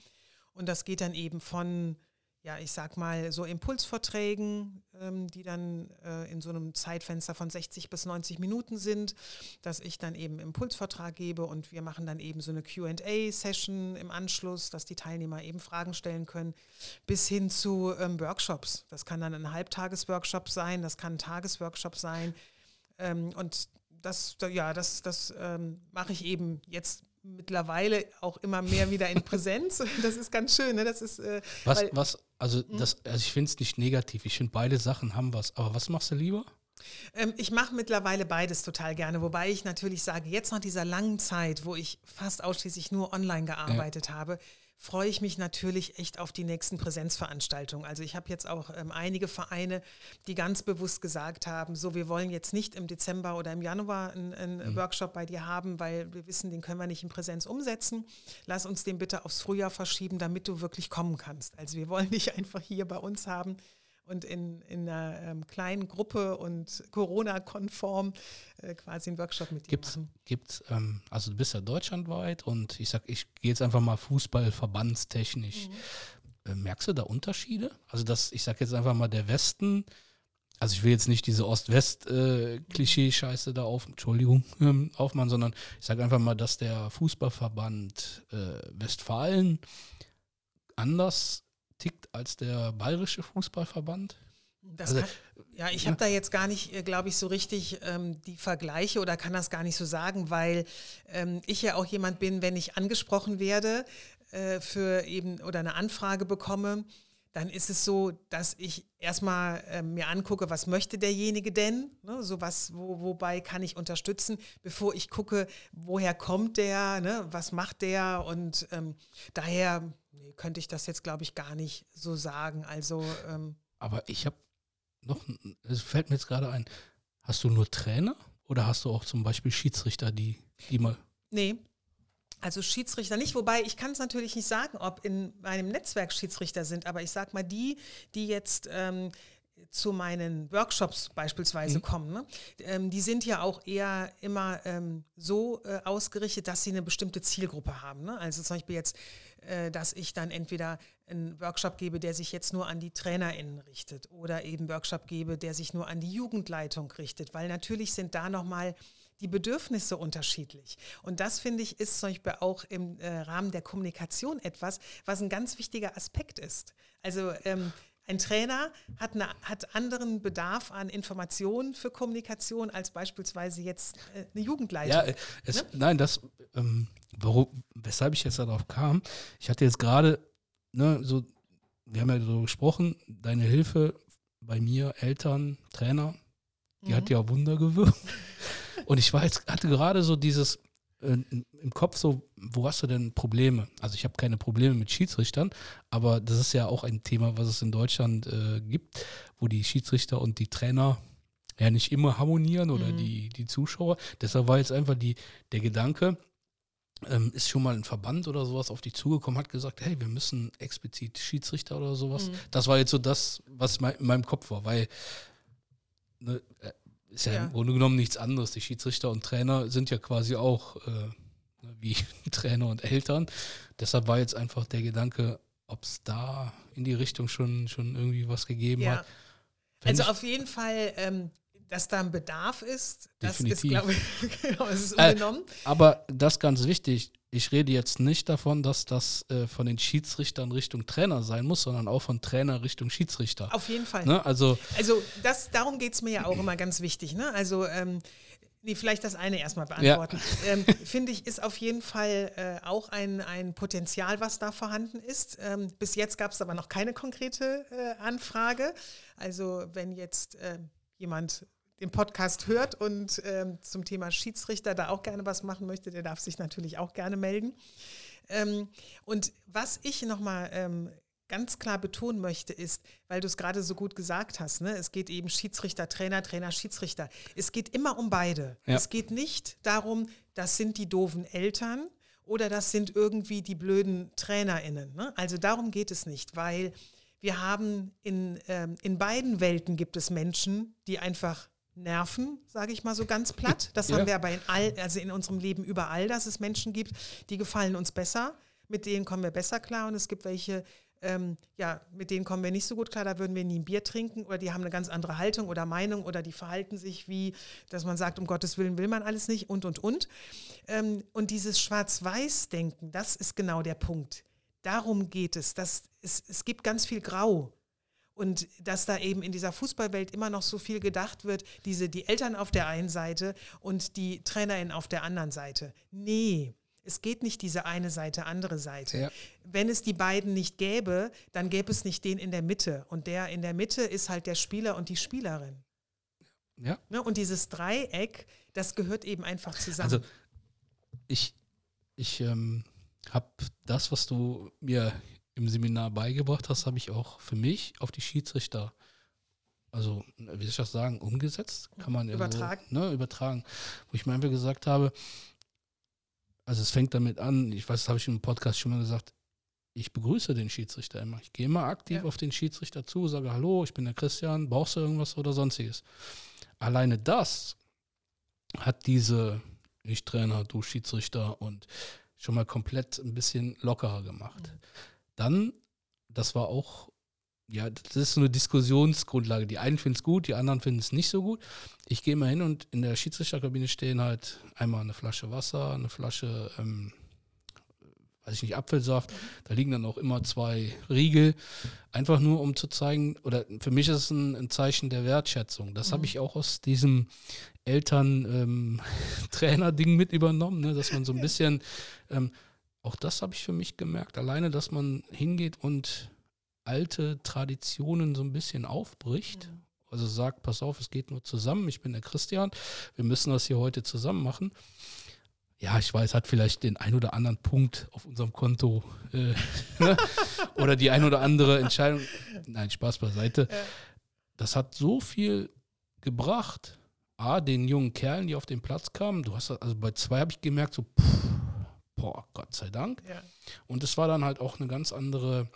Und das geht dann eben von, ja, ich sag mal, so Impulsvorträgen, ähm, die dann äh, in so einem Zeitfenster von 60 bis 90 Minuten sind, dass ich dann eben Impulsvortrag gebe und wir machen dann eben so eine QA-Session im Anschluss, dass die Teilnehmer eben Fragen stellen können, bis hin zu ähm, Workshops. Das kann dann ein Halbtagesworkshop sein, das kann ein Tagesworkshop sein. Ähm, und das, ja, das, das ähm, mache ich eben jetzt mittlerweile auch immer mehr wieder in Präsenz. Das ist ganz schön. Ne? Das ist, äh, was, weil, was, also, hm? das, also ich finde es nicht negativ. Ich finde, beide Sachen haben was. Aber was machst du lieber? Ähm, ich mache mittlerweile beides total gerne, wobei ich natürlich sage, jetzt nach dieser langen Zeit, wo ich fast ausschließlich nur online gearbeitet ja. habe, freue ich mich natürlich echt auf die nächsten Präsenzveranstaltungen. Also ich habe jetzt auch ähm, einige Vereine, die ganz bewusst gesagt haben, so wir wollen jetzt nicht im Dezember oder im Januar einen, mhm. Workshop bei dir haben, weil wir wissen, den können wir nicht in Präsenz umsetzen. Lass uns den bitte aufs Frühjahr verschieben, damit du wirklich kommen kannst. Also wir wollen dich einfach hier bei uns haben und in, in einer ähm, kleinen Gruppe und Corona-konform äh, quasi einen Workshop mit dir gibt's, machen. Gibt's, ähm, also du bist ja deutschlandweit und ich sag, ich gehe jetzt einfach mal Fußballverbandstechnisch. Mhm. Äh, merkst du da Unterschiede? Also das, ich sag jetzt einfach mal, der Westen, also ich will jetzt nicht diese Ost-West-Klischee-Scheiße da auf, Entschuldigung, ähm, aufmachen, sondern ich sage einfach mal, dass der Fußballverband äh, Westfalen anders tickt als der bayerische Fußballverband? Also, kann, ja, ich habe da jetzt gar nicht, äh, glaube ich, so richtig ähm, die Vergleiche oder kann das gar nicht so sagen, weil ähm, ich ja auch jemand bin, wenn ich angesprochen werde äh, für eben oder eine Anfrage bekomme, dann ist es so, dass ich erstmal äh, mir angucke, was möchte derjenige denn, ne, so was, wo, wobei kann ich unterstützen, bevor ich gucke, woher kommt der, ne, was macht der? Und ähm, daher könnte ich das jetzt, glaube ich, gar nicht so sagen. Also, ähm, Aber ich habe noch, es fällt mir jetzt gerade ein, hast du nur Trainer oder hast du auch zum Beispiel Schiedsrichter, die, die mal. Nee, also Schiedsrichter nicht, wobei ich kann es natürlich nicht sagen, ob in meinem Netzwerk Schiedsrichter sind, aber ich sage mal die, die jetzt ähm, zu meinen Workshops beispielsweise mhm. kommen, ne? ähm, die sind ja auch eher immer ähm, so äh, ausgerichtet, dass sie eine bestimmte Zielgruppe haben. Ne? Also zum Beispiel jetzt, äh, dass ich dann entweder einen Workshop gebe, der sich jetzt nur an die TrainerInnen richtet oder eben Workshop gebe, der sich nur an die Jugendleitung richtet, weil natürlich sind da nochmal die Bedürfnisse unterschiedlich. Und das, finde ich, ist zum Beispiel auch im äh, Rahmen der Kommunikation etwas, was ein ganz wichtiger Aspekt ist. Also ähm, ein Trainer hat, eine, hat anderen Bedarf an Informationen für Kommunikation als beispielsweise jetzt äh, eine Jugendleitung. Ja, äh, es, ne? nein, das, ähm, warum, weshalb ich jetzt darauf kam, ich hatte jetzt gerade, ne, so, wir haben ja so gesprochen, deine Hilfe bei mir, Eltern, Trainer, die mhm. hat ja Wunder gewirkt. Und ich war jetzt, hatte gerade so dieses im Kopf so, wo hast du denn Probleme? Also ich habe keine Probleme mit Schiedsrichtern, aber das ist ja auch ein Thema, was es in Deutschland äh, gibt, wo die Schiedsrichter und die Trainer ja nicht immer harmonieren oder mhm. die, die Zuschauer. Deshalb war jetzt einfach die, der Gedanke, ähm, ist schon mal ein Verband oder sowas auf dich zugekommen, hat gesagt, hey, wir müssen explizit Schiedsrichter oder sowas. Mhm. Das war jetzt so das, was in meinem Kopf war, weil ne, äh, ist ja, ja, im Grunde genommen nichts anderes. Die Schiedsrichter und Trainer sind ja quasi auch äh, ne, wie Trainer und Eltern. Deshalb war jetzt einfach der Gedanke, ob es da in die Richtung schon, schon irgendwie was gegeben ja. hat. Also auf jeden Fall ähm, dass da ein Bedarf ist, das Definitiv. ist, glaube ich, genau, ist äh, unbenommen. Äh, aber das ist ganz wichtig. Ich rede jetzt nicht davon, dass das äh, von den Schiedsrichtern Richtung Trainer sein muss, sondern auch von Trainer Richtung Schiedsrichter. Auf jeden Fall. Ne? Also, also das, darum geht es mir ja auch immer ganz wichtig. Ne? Also ähm, Nee, vielleicht das eine erstmal beantworten. Ja. Ähm, Finde ich, ist auf jeden Fall äh, auch ein, ein Potenzial, was da vorhanden ist. Ähm, bis jetzt gab es aber noch keine konkrete äh, Anfrage. Also wenn jetzt äh, jemand den Podcast hört und ähm, zum Thema Schiedsrichter da auch gerne was machen möchte, der darf sich natürlich auch gerne melden. Ähm, und was ich nochmal ähm, ganz klar betonen möchte, ist, weil du es gerade so gut gesagt hast, ne, es geht eben Schiedsrichter, Trainer, Trainer, Schiedsrichter. Es geht immer um beide. Ja. Es geht nicht darum, das sind die doofen Eltern oder das sind irgendwie die blöden TrainerInnen. Ne? Also darum geht es nicht, weil wir haben in, ähm, in beiden Welten gibt es Menschen, die einfach nerven, sage ich mal so ganz platt. Das ja. haben wir aber in all, also in unserem Leben überall, dass es Menschen gibt, die gefallen uns besser, mit denen kommen wir besser klar und es gibt welche, ähm, ja, mit denen kommen wir nicht so gut klar, da würden wir nie ein Bier trinken oder die haben eine ganz andere Haltung oder Meinung oder die verhalten sich wie, dass man sagt, um Gottes Willen will man alles nicht und und und. Ähm, und dieses Schwarz-Weiß-Denken, das ist genau der Punkt. Darum geht es. Das, es, es gibt ganz viel Grau. Und dass da eben in dieser Fußballwelt immer noch so viel gedacht wird, diese, die Eltern auf der einen Seite und die Trainerin auf der anderen Seite. Nee, es geht nicht diese eine Seite, andere Seite. Ja. Wenn es die beiden nicht gäbe, dann gäbe es nicht den in der Mitte. Und der in der Mitte ist halt der Spieler und die Spielerin. Ja. Ne? Und dieses Dreieck, das gehört eben einfach zusammen. Also ich, ich ähm, habe das, was du mir im Seminar beigebracht hast, habe ich auch für mich auf die Schiedsrichter, also wie soll ich das sagen, umgesetzt? Kann man übertragen. So, ne, übertragen. Wo ich mir einfach gesagt habe, also es fängt damit an, ich weiß, das habe ich im Podcast schon mal gesagt, ich begrüße den Schiedsrichter immer. Ich gehe immer aktiv ja. auf den Schiedsrichter zu, sage Hallo, ich bin der Christian, brauchst du irgendwas oder sonstiges. Alleine das hat diese, ich Trainer, du Schiedsrichter und schon mal komplett ein bisschen lockerer gemacht. Mhm. Dann, das war auch, ja, das ist so eine Diskussionsgrundlage. Die einen finden es gut, die anderen finden es nicht so gut. Ich gehe mal hin und in der Schiedsrichterkabine stehen halt einmal eine Flasche Wasser, eine Flasche ähm, weiß ich nicht, Apfelsaft. Da liegen dann auch immer zwei Riegel. Einfach nur, um zu zeigen, oder für mich ist es ein, ein Zeichen der Wertschätzung. Das mhm. habe ich auch aus diesem Eltern-Trainer-Ding ähm, mit übernommen, ne? dass man so ein bisschen, ähm, auch das habe ich für mich gemerkt, alleine, dass man hingeht und alte Traditionen so ein bisschen aufbricht. Mhm. Also sagt, pass auf, es geht nur zusammen. Ich bin der Christian. Wir müssen das hier heute zusammen machen ja, ich weiß, hat vielleicht den ein oder anderen Punkt auf unserem Konto äh, ne? oder die ein oder andere Entscheidung. Nein, Spaß beiseite. Das hat so viel gebracht. A, den jungen Kerlen, die auf den Platz kamen. Du hast also bei zwei habe ich gemerkt, so, pff, boah, Gott sei Dank. Ja. Und es war dann halt auch eine ganz andere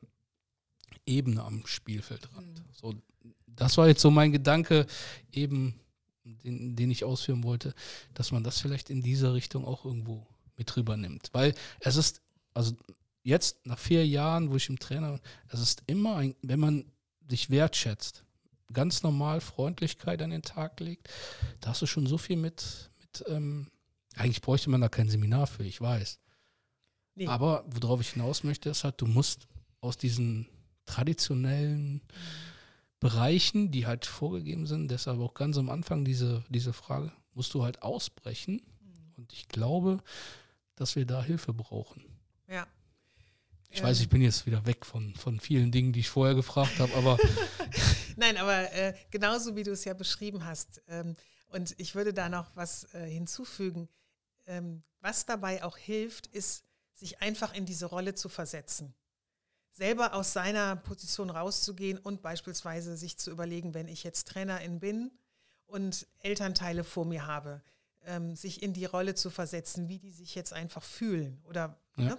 Ebene am Spielfeldrand. Mhm. So, das war jetzt so mein Gedanke, eben den, den ich ausführen wollte, dass man das vielleicht in dieser Richtung auch irgendwo mit rüber nimmt. Weil es ist, also jetzt nach vier Jahren, wo ich im Trainer, es ist immer ein, wenn man sich wertschätzt, ganz normal Freundlichkeit an den Tag legt, da hast du schon so viel mit, mit ähm, eigentlich bräuchte man da kein Seminar für, ich weiß. Nee. Aber worauf ich hinaus möchte, ist halt, du musst aus diesen traditionellen Bereichen, die halt vorgegeben sind, deshalb auch ganz am Anfang diese, diese Frage, musst du halt ausbrechen. Mhm. Und ich glaube, dass wir da Hilfe brauchen. Ja. Ich ähm. weiß, ich bin jetzt wieder weg von, von vielen Dingen, die ich vorher gefragt habe, aber. Nein, aber äh, genauso wie du es ja beschrieben hast. Ähm, und ich würde da noch was äh, hinzufügen. Ähm, was dabei auch hilft, ist, sich einfach in diese Rolle zu versetzen selber aus seiner Position rauszugehen und beispielsweise sich zu überlegen, wenn ich jetzt Trainerin bin und Elternteile vor mir habe, ähm, sich in die Rolle zu versetzen, wie die sich jetzt einfach fühlen. Oder Ja. ne?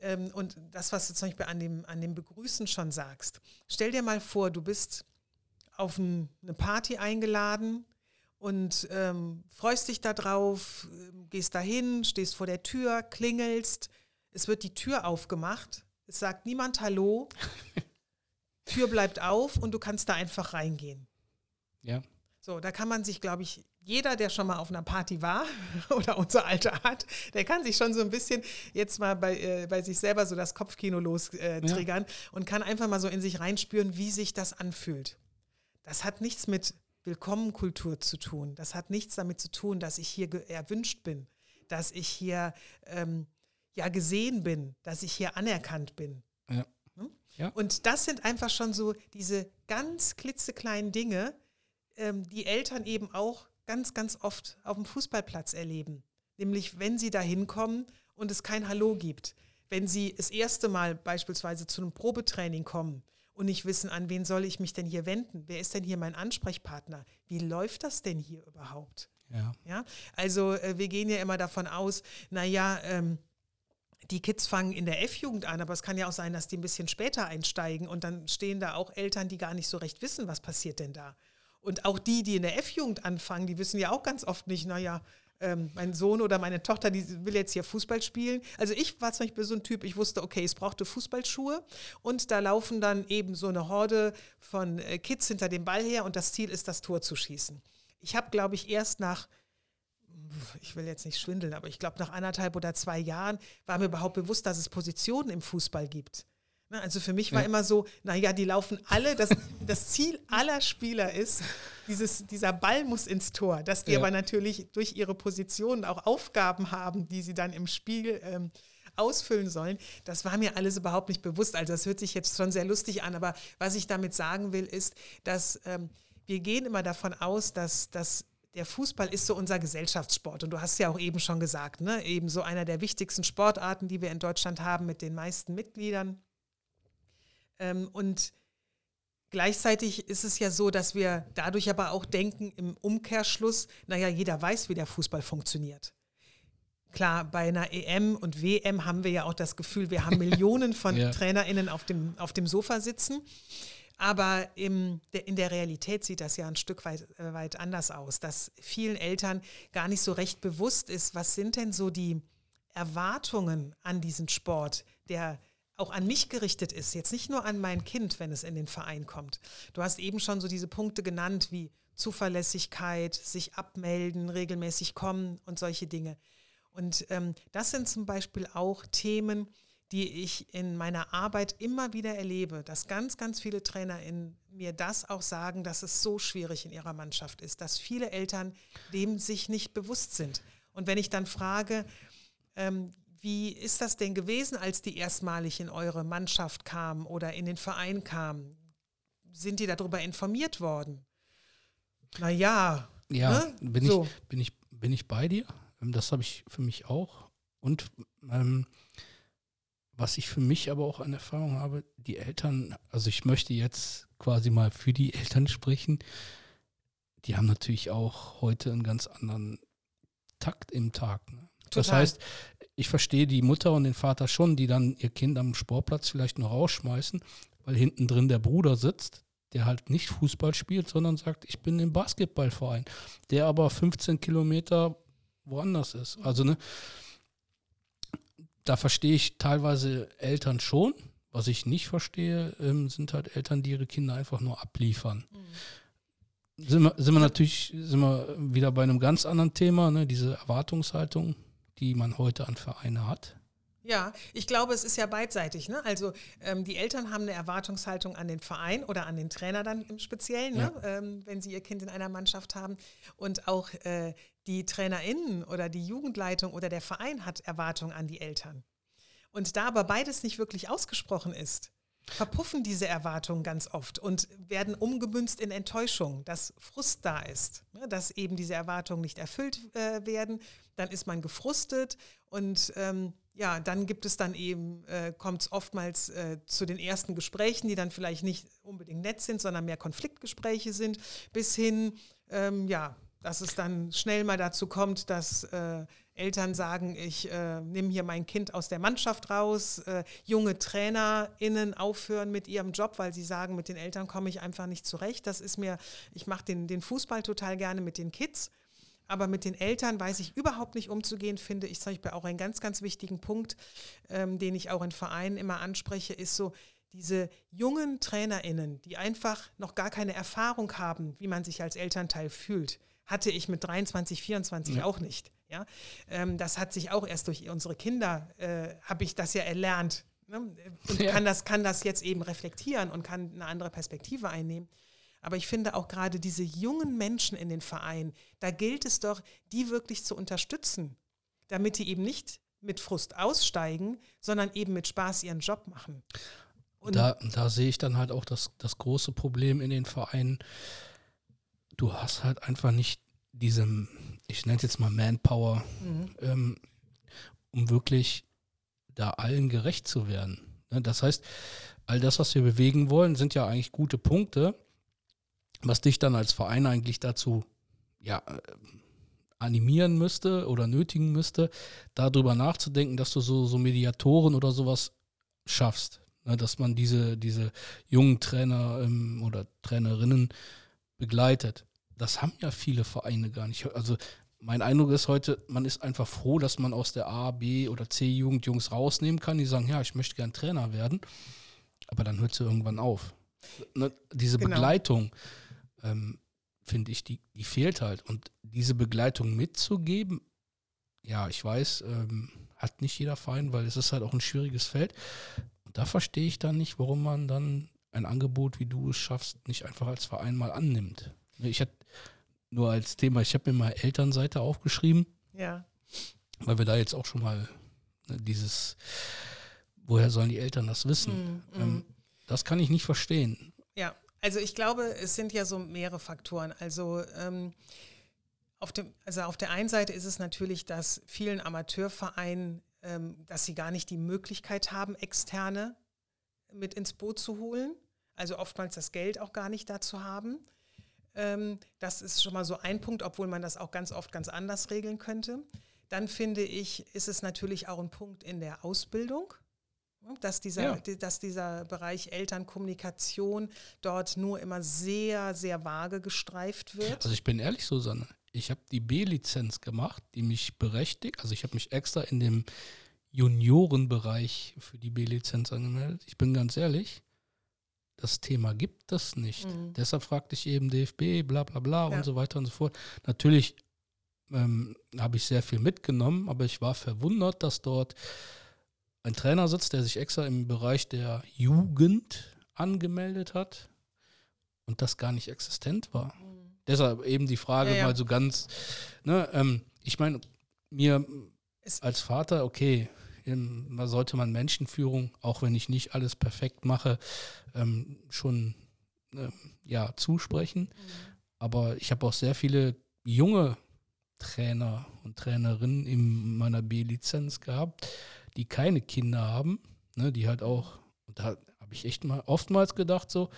ähm, und das, was du zum Beispiel an dem, an dem Begrüßen schon sagst. Stell dir mal vor, du bist auf ein, eine Party eingeladen und ähm, freust dich darauf, ähm, gehst dahin, stehst vor der Tür, klingelst, es wird die Tür aufgemacht, es sagt niemand Hallo, Tür bleibt auf und du kannst da einfach reingehen. Ja. So, da kann man sich, glaube ich, jeder, der schon mal auf einer Party war oder unser Alter hat, der kann sich schon so ein bisschen jetzt mal bei, äh, bei sich selber so das Kopfkino lostriggern äh, Ja. triggern und kann einfach mal so in sich reinspüren, wie sich das anfühlt. Das hat nichts mit Willkommenkultur zu tun. Das hat nichts damit zu tun, dass ich hier erwünscht bin, dass ich hier ähm, ja gesehen bin, dass ich hier anerkannt bin. Ja. Hm? Ja. Und das sind einfach schon so diese ganz klitzekleinen Dinge, ähm, die Eltern eben auch ganz, ganz oft auf dem Fußballplatz erleben. Nämlich, wenn sie da hinkommen und es kein Hallo gibt. Wenn sie das erste Mal beispielsweise zu einem Probetraining kommen und nicht wissen, an wen soll ich mich denn hier wenden? Wer ist denn hier mein Ansprechpartner? Wie läuft das denn hier überhaupt? Ja. Ja, also äh, wir gehen ja immer davon aus, naja, ähm, die Kids fangen in der F-Jugend an, aber es kann ja auch sein, dass die ein bisschen später einsteigen und dann stehen da auch Eltern, die gar nicht so recht wissen, was passiert denn da. Und auch die, die in der F-Jugend anfangen, die wissen ja auch ganz oft nicht, naja, ähm, mein Sohn oder meine Tochter, die will jetzt hier Fußball spielen. Also ich war zum Beispiel so ein Typ, ich wusste, okay, es brauchte Fußballschuhe und da laufen dann eben so eine Horde von äh, Kids hinter dem Ball her und das Ziel ist, das Tor zu schießen. Ich habe, glaube ich, erst nach ich will jetzt nicht schwindeln, aber ich glaube, nach anderthalb oder zwei Jahren war mir überhaupt bewusst, dass es Positionen im Fußball gibt. Ne, Also für mich war Ja. immer so, naja, die laufen alle, das, das Ziel aller Spieler ist, dieses, dieser Ball muss ins Tor, dass die Ja. aber natürlich durch ihre Positionen auch Aufgaben haben, die sie dann im Spiel ähm, ausfüllen sollen. Das war mir alles überhaupt nicht bewusst. Also das hört sich jetzt schon sehr lustig an, aber was ich damit sagen will, ist, dass ähm, wir gehen immer davon aus, dass, dass der Fußball ist so unser Gesellschaftssport. Und du hast ja auch eben schon gesagt, ne? eben so einer der wichtigsten Sportarten, die wir in Deutschland haben mit den meisten Mitgliedern. Ähm, und gleichzeitig ist es ja so, dass wir dadurch aber auch denken im Umkehrschluss, naja, jeder weiß, wie der Fußball funktioniert. Klar, bei einer EM und WM haben wir ja auch das Gefühl, wir haben Millionen von Ja. TrainerInnen auf dem, auf dem Sofa sitzen. Aber im, in der Realität sieht das ja ein Stück weit, äh, weit anders aus, dass vielen Eltern gar nicht so recht bewusst ist, was sind denn so die Erwartungen an diesen Sport, der auch an mich gerichtet ist, jetzt nicht nur an mein Kind, wenn es in den Verein kommt. Du hast eben schon so diese Punkte genannt wie Zuverlässigkeit, sich abmelden, regelmäßig kommen und solche Dinge. Und ähm, das sind zum Beispiel auch Themen, die ich in meiner Arbeit immer wieder erlebe, dass ganz, ganz viele Trainer in mir das auch sagen, dass es so schwierig in ihrer Mannschaft ist, dass viele Eltern dem sich nicht bewusst sind. Und wenn ich dann frage, ähm, wie ist das denn gewesen, als die erstmalig in eure Mannschaft kamen oder in den Verein kamen? Sind die darüber informiert worden? Naja, Ja, Ne? bin, So. ich, bin, ich, bin ich bei dir. Ähm, Das habe ich für mich auch. Und ähm, was ich für mich aber auch an Erfahrung habe, die Eltern, also ich möchte jetzt quasi mal für die Eltern sprechen, die haben natürlich auch heute einen ganz anderen Takt im Tag. Ne? Das heißt, ich verstehe die Mutter und den Vater schon, die dann ihr Kind am Sportplatz vielleicht nur rausschmeißen, weil hinten drin der Bruder sitzt, der halt nicht Fußball spielt, sondern sagt, ich bin im Basketballverein, der aber 15 Kilometer woanders ist. Also ne, da verstehe ich teilweise Eltern schon. Was ich nicht verstehe, ähm, sind halt Eltern, die ihre Kinder einfach nur abliefern. Sind wir, sind wir natürlich sind wir wieder bei einem ganz anderen Thema, ne? diese Erwartungshaltung, die man heute an Vereine hat. Ja, ich glaube, es ist ja beidseitig. Ne? Also ähm, die Eltern haben eine Erwartungshaltung an den Verein oder an den Trainer dann im Speziellen, ne? ähm, wenn sie ihr Kind in einer Mannschaft haben. Und auch äh, die TrainerInnen oder die Jugendleitung oder der Verein hat Erwartungen an die Eltern. Und da aber beides nicht wirklich ausgesprochen ist, verpuffen diese Erwartungen ganz oft und werden umgemünzt in Enttäuschung, dass Frust da ist, ne, dass eben diese Erwartungen nicht erfüllt äh, werden. Dann ist man gefrustet und ähm, ja, dann gibt es dann eben, äh, kommt es oftmals äh, zu den ersten Gesprächen, die dann vielleicht nicht unbedingt nett sind, sondern mehr Konfliktgespräche sind, bis hin, ähm, ja, dass es dann schnell mal dazu kommt, dass äh, Eltern sagen, ich äh, nehme hier mein Kind aus der Mannschaft raus, äh, junge TrainerInnen aufhören mit ihrem Job, weil sie sagen, mit den Eltern komme ich einfach nicht zurecht. Das ist mir, ich mache den, den Fußball total gerne mit den Kids. Aber mit den Eltern weiß ich überhaupt nicht umzugehen, finde ich zum Beispiel auch einen ganz, ganz wichtigen Punkt, ähm, den ich auch in Vereinen immer anspreche, ist so, diese jungen TrainerInnen, die einfach noch gar keine Erfahrung haben, wie man sich als Elternteil fühlt, hatte ich mit 23, 24 ja. auch nicht. Ja? Ähm, das hat sich auch erst durch unsere Kinder, äh, habe ich das ja erlernt. Ne? Und ja. kann, das, kann das jetzt eben reflektieren und kann eine andere Perspektive einnehmen. Aber ich finde auch gerade diese jungen Menschen in den Vereinen, da gilt es doch, die wirklich zu unterstützen, damit die eben nicht mit Frust aussteigen, sondern eben mit Spaß ihren Job machen. Und da, da sehe ich dann halt auch das, das große Problem in den Vereinen. Du hast halt einfach nicht diesem, ich nenne es jetzt mal Manpower, mhm. ähm, um wirklich da allen gerecht zu werden. Ne, das heißt, all das, was wir bewegen wollen, sind ja eigentlich gute Punkte, was dich dann als Verein eigentlich dazu ja, äh, animieren müsste oder nötigen müsste, darüber nachzudenken, dass du so, so Mediatoren oder sowas schaffst. Ne, dass man diese, diese jungen Trainer ähm, oder Trainerinnen begleitet das haben ja viele Vereine gar nicht. Also mein Eindruck ist heute, man ist einfach froh, dass man aus der A, B oder C-Jugend Jungs rausnehmen kann, die sagen, ja, ich möchte gern Trainer werden. Aber dann hört es irgendwann auf. Ne, diese genau. Begleitung, ähm, finde ich, die, die fehlt halt. Und diese Begleitung mitzugeben, ja, ich weiß, ähm, hat nicht jeder Verein, weil es ist halt auch ein schwieriges Feld. Und da verstehe ich dann nicht, warum man dann ein Angebot, wie du es schaffst, nicht einfach als Verein mal annimmt. Ich hatte nur als Thema, ich habe mir mal Elternseite aufgeschrieben. Ja. Weil wir da jetzt auch schon mal ne, dieses, woher sollen die Eltern das wissen? Mm, mm. Ähm, das kann ich nicht verstehen. Also ich glaube, es sind ja so mehrere Faktoren. Also ähm, auf, dem, also auf der einen Seite ist es natürlich, dass vielen Amateurvereinen, ähm, dass sie gar nicht die Möglichkeit haben, externe mit ins Boot zu holen. Also oftmals das Geld auch gar nicht dazu haben. Ähm, das ist schon mal so ein Punkt, obwohl man das auch ganz oft ganz anders regeln könnte. Dann finde ich, ist es natürlich auch ein Punkt in der Ausbildung, dass dieser, ja. dass dieser Bereich Elternkommunikation dort nur immer sehr, sehr vage gestreift wird. Also ich bin ehrlich, Susanne, ich habe die B-Lizenz gemacht, die mich berechtigt. Also ich habe mich extra in dem Juniorenbereich für die B-Lizenz angemeldet. Ich bin ganz ehrlich, das Thema gibt es nicht. Mhm. Deshalb fragte ich eben DFB, bla bla bla ja. und so weiter und so fort. Natürlich ähm, habe ich sehr viel mitgenommen, aber ich war verwundert, dass dort ein Trainer sitzt, der sich extra im Bereich der Jugend angemeldet hat und das gar nicht existent war. Mhm. Deshalb eben die Frage ja, ja. mal so ganz, ne, ähm, ich meine, mir als Vater, okay, da sollte man Menschenführung, auch wenn ich nicht alles perfekt mache, ähm, schon äh, ja, zusprechen. Mhm. Aber ich habe auch sehr viele junge Trainer und Trainerinnen in meiner B-Lizenz gehabt, die keine Kinder haben, ne, die halt auch, und da habe ich echt mal oftmals gedacht, so,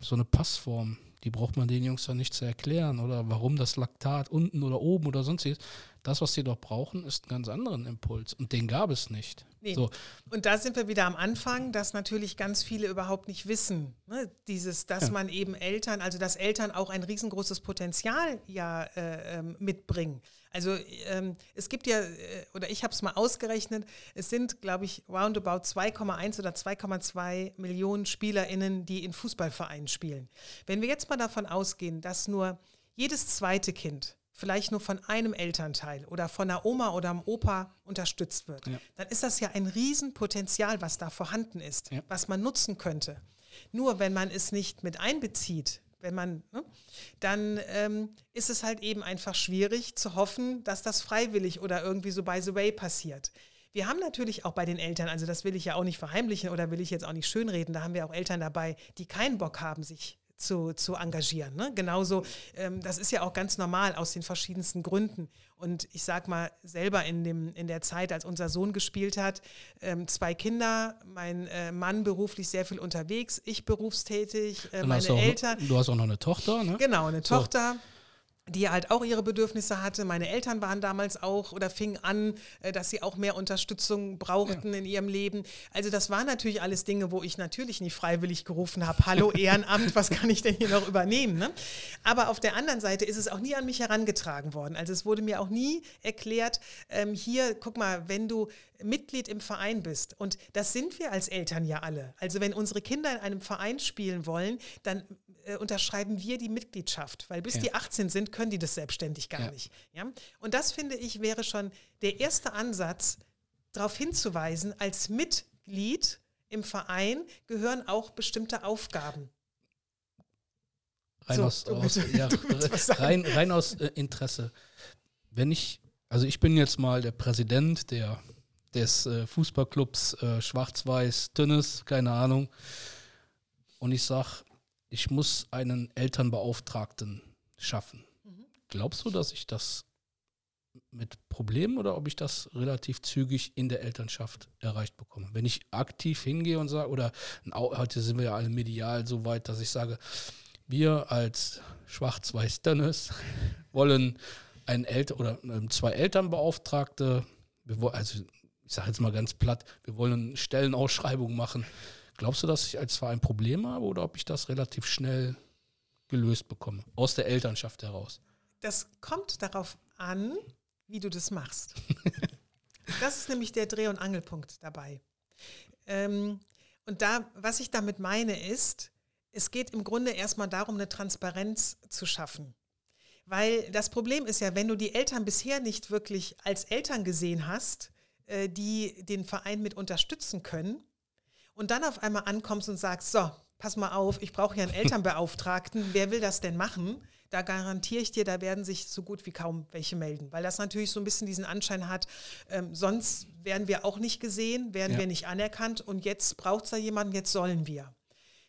so eine Passform, die braucht man den Jungs dann nicht zu erklären oder warum das Laktat unten oder oben oder sonstiges. Das, was sie doch brauchen, ist einen ganz anderen Impuls und den gab es nicht. Nee. So. Und da sind wir wieder am Anfang, dass natürlich ganz viele überhaupt nicht wissen, ne? dieses, dass ja. man eben Eltern, also dass Eltern auch ein riesengroßes Potenzial ja äh, ähm, mitbringen. Also ähm, es gibt ja, äh, oder ich habe es mal ausgerechnet, es sind, glaube ich, roundabout 2,1 oder 2,2 Millionen SpielerInnen, die in Fußballvereinen spielen. Wenn wir jetzt mal davon ausgehen, dass nur jedes zweite Kind vielleicht nur von einem Elternteil oder von der Oma oder dem Opa unterstützt wird, ja. dann ist das ja ein Riesenpotenzial, was da vorhanden ist, ja. was man nutzen könnte. Nur wenn man es nicht mit einbezieht, wenn man, ne, dann ähm, ist es halt eben einfach schwierig zu hoffen, dass das freiwillig oder irgendwie so by the way passiert. Wir haben natürlich auch bei den Eltern, also das will ich ja auch nicht verheimlichen oder will ich jetzt auch nicht schönreden, da haben wir auch Eltern dabei, die keinen Bock haben, sich zu, zu engagieren. Ne? Genauso, ähm, das ist ja auch ganz normal aus den verschiedensten Gründen. Und ich sag mal, selber in, dem, in der Zeit, als unser Sohn gespielt hat, ähm, zwei Kinder, mein äh, Mann beruflich sehr viel unterwegs, ich berufstätig, äh, meine auch, Eltern. Du hast auch noch eine Tochter, ne? Genau, eine so. Tochter. Die halt auch ihre Bedürfnisse hatte. Meine Eltern waren damals auch oder fingen an, äh, dass sie auch mehr Unterstützung brauchten ja. in ihrem Leben. Also das waren natürlich alles Dinge, wo ich natürlich nicht freiwillig gerufen habe, hallo Ehrenamt, was kann ich denn hier noch übernehmen? Ne? Aber auf der anderen Seite ist es auch nie an mich herangetragen worden. Also es wurde mir auch nie erklärt, ähm, hier, guck mal, wenn du Mitglied im Verein bist, und das sind wir als Eltern ja alle. Also wenn unsere Kinder in einem Verein spielen wollen, dann äh, unterschreiben wir die Mitgliedschaft, weil bis ja. die 18 sind, können die das selbstständig gar ja. nicht. Ja? Und das finde ich wäre schon der erste Ansatz, darauf hinzuweisen, als Mitglied im Verein gehören auch bestimmte Aufgaben. Rein so, aus, aus ja, rein, rein aus äh, Interesse. Wenn ich, also ich bin jetzt mal der Präsident der, des äh, Fußballclubs äh, Schwarz-Weiß Tönnes, keine Ahnung. Und ich sage, ich muss einen Elternbeauftragten schaffen. Mhm. Glaubst du, dass ich das mit Problemen oder ob ich das relativ zügig in der Elternschaft erreicht bekomme? Wenn ich aktiv hingehe und sage, oder heute sind wir ja alle medial so weit, dass ich sage, wir als Schwarz-Weiß Dennis wollen einen Eltern oder ähm, zwei Elternbeauftragte, also ich sage jetzt mal ganz platt, wir wollen Stellenausschreibungen machen Glaubst du, dass ich als Verein Probleme habe oder ob ich das relativ schnell gelöst bekomme, aus der Elternschaft heraus? Das kommt darauf an, wie du das machst. das ist nämlich der Dreh- und Angelpunkt dabei. Ähm, und da, was ich damit meine, ist, es geht im Grunde erstmal darum, eine Transparenz zu schaffen. Weil das Problem ist ja, wenn du die Eltern bisher nicht wirklich als Eltern gesehen hast, äh, die den Verein mit unterstützen können, und dann auf einmal ankommst und sagst, so, pass mal auf, ich brauche hier einen Elternbeauftragten, wer will das denn machen? Da garantiere ich dir, da werden sich so gut wie kaum welche melden, weil das natürlich so ein bisschen diesen Anschein hat, ähm, sonst werden wir auch nicht gesehen, werden ja. wir nicht anerkannt und jetzt braucht es da jemanden, jetzt sollen wir.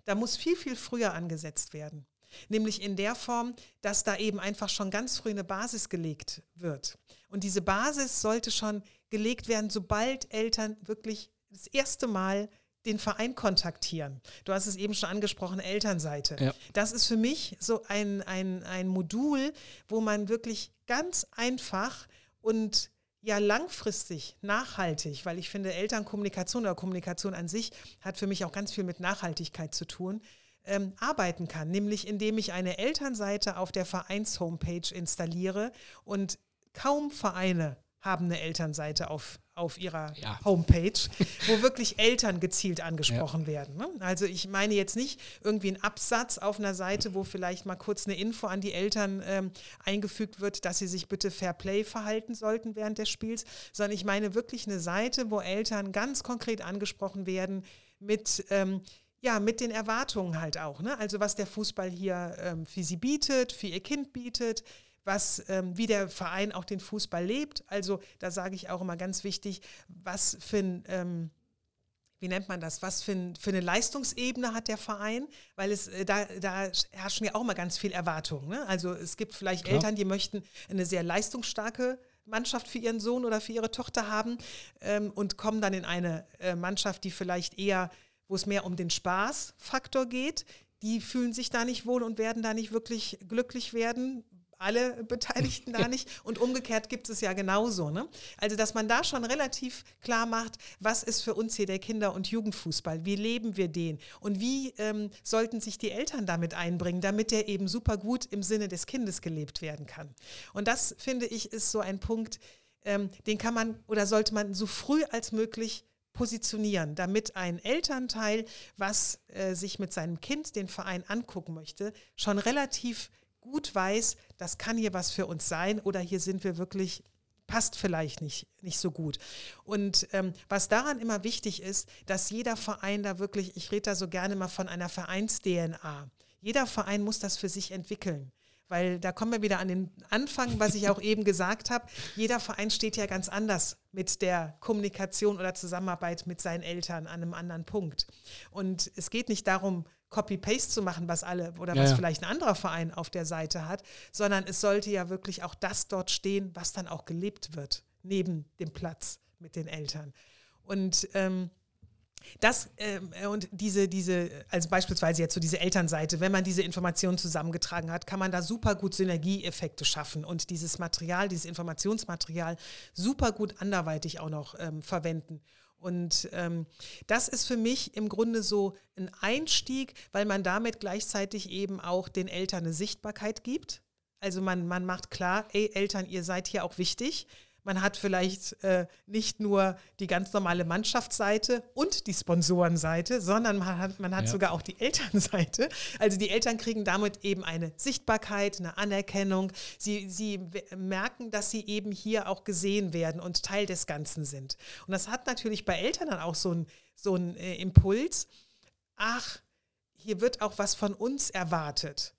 Da muss viel, viel früher angesetzt werden. Nämlich in der Form, dass da eben einfach schon ganz früh eine Basis gelegt wird. Und diese Basis sollte schon gelegt werden, sobald Eltern wirklich das erste Mal den Verein kontaktieren. Du hast es eben schon angesprochen, Elternseite. Ja. Das ist für mich so ein, ein, ein Modul, wo man wirklich ganz einfach und ja langfristig, nachhaltig, weil ich finde, Elternkommunikation oder Kommunikation an sich hat für mich auch ganz viel mit Nachhaltigkeit zu tun, ähm, arbeiten kann. Nämlich indem ich eine Elternseite auf der Vereins-Homepage installiere und kaum Vereine haben eine Elternseite auf, auf ihrer ja. Homepage, wo wirklich Eltern gezielt angesprochen ja. werden. Ne? Also ich meine jetzt nicht irgendwie einen Absatz auf einer Seite, wo vielleicht mal kurz eine Info an die Eltern ähm, eingefügt wird, dass sie sich bitte Fair Play verhalten sollten während des Spiels, sondern ich meine wirklich eine Seite, wo Eltern ganz konkret angesprochen werden mit ähm, ja, mit den Erwartungen halt auch. Ne? Also was der Fußball hier ähm, für sie bietet, für ihr Kind bietet, was, ähm, wie der Verein auch den Fußball lebt. Also da sage ich auch immer ganz wichtig, was für ein, ähm, wie nennt man das, was für, ein, für, eine Leistungsebene hat der Verein, weil es äh, da, da herrschen ja auch mal ganz viel Erwartungen. Ne? Also es gibt vielleicht Klar. Eltern, die möchten eine sehr leistungsstarke Mannschaft für ihren Sohn oder für ihre Tochter haben ähm, und kommen dann in eine äh, Mannschaft, die vielleicht eher, wo es mehr um den Spaßfaktor geht. Die fühlen sich da nicht wohl und werden da nicht wirklich glücklich werden, alle Beteiligten da nicht. Und umgekehrt gibt es ja genauso. Ne? Also, dass man da schon relativ klar macht, was ist für uns hier der Kinder- und Jugendfußball? Wie leben wir den? Und wie ähm, sollten sich die Eltern damit einbringen, damit der eben super gut im Sinne des Kindes gelebt werden kann? Und das, finde ich, ist so ein Punkt, ähm, den kann man oder sollte man so früh als möglich positionieren, damit ein Elternteil, was äh, sich mit seinem Kind den Verein angucken möchte, schon relativ gut weiß, das kann hier was für uns sein oder hier sind wir wirklich passt vielleicht nicht, nicht so gut. Und ähm, was daran immer wichtig ist, dass jeder Verein da wirklich, ich rede da so gerne mal von einer Vereins-DNA. Jeder Verein muss das für sich entwickeln. Weil da kommen wir wieder an den Anfang, was ich auch eben gesagt habe. Jeder Verein steht ja ganz anders mit der Kommunikation oder Zusammenarbeit mit seinen Eltern an einem anderen Punkt. Und es geht nicht darum, Copy-Paste zu machen, was alle oder ja, was ja. vielleicht ein anderer Verein auf der Seite hat, sondern es sollte ja wirklich auch das dort stehen, was dann auch gelebt wird, neben dem Platz mit den Eltern. Und ähm, das ähm, und diese, diese, also beispielsweise jetzt so diese Elternseite, wenn man diese Informationen zusammengetragen hat, kann man da super gut Synergieeffekte schaffen und dieses Material, dieses Informationsmaterial super gut anderweitig auch noch ähm, verwenden. Und ähm, das ist für mich im Grunde so ein Einstieg, weil man damit gleichzeitig eben auch den Eltern eine Sichtbarkeit gibt. Also man, man macht klar, ey Eltern, ihr seid hier auch wichtig. Man hat vielleicht äh, nicht nur die ganz normale Mannschaftsseite und die Sponsorenseite, sondern man hat, man hat ja. sogar auch die Elternseite. Also die Eltern kriegen damit eben eine Sichtbarkeit, eine Anerkennung. Sie, sie merken, dass sie eben hier auch gesehen werden und Teil des Ganzen sind. Und das hat natürlich bei Eltern dann auch so einen so äh, Impuls. Ach, hier wird auch was von uns erwartet.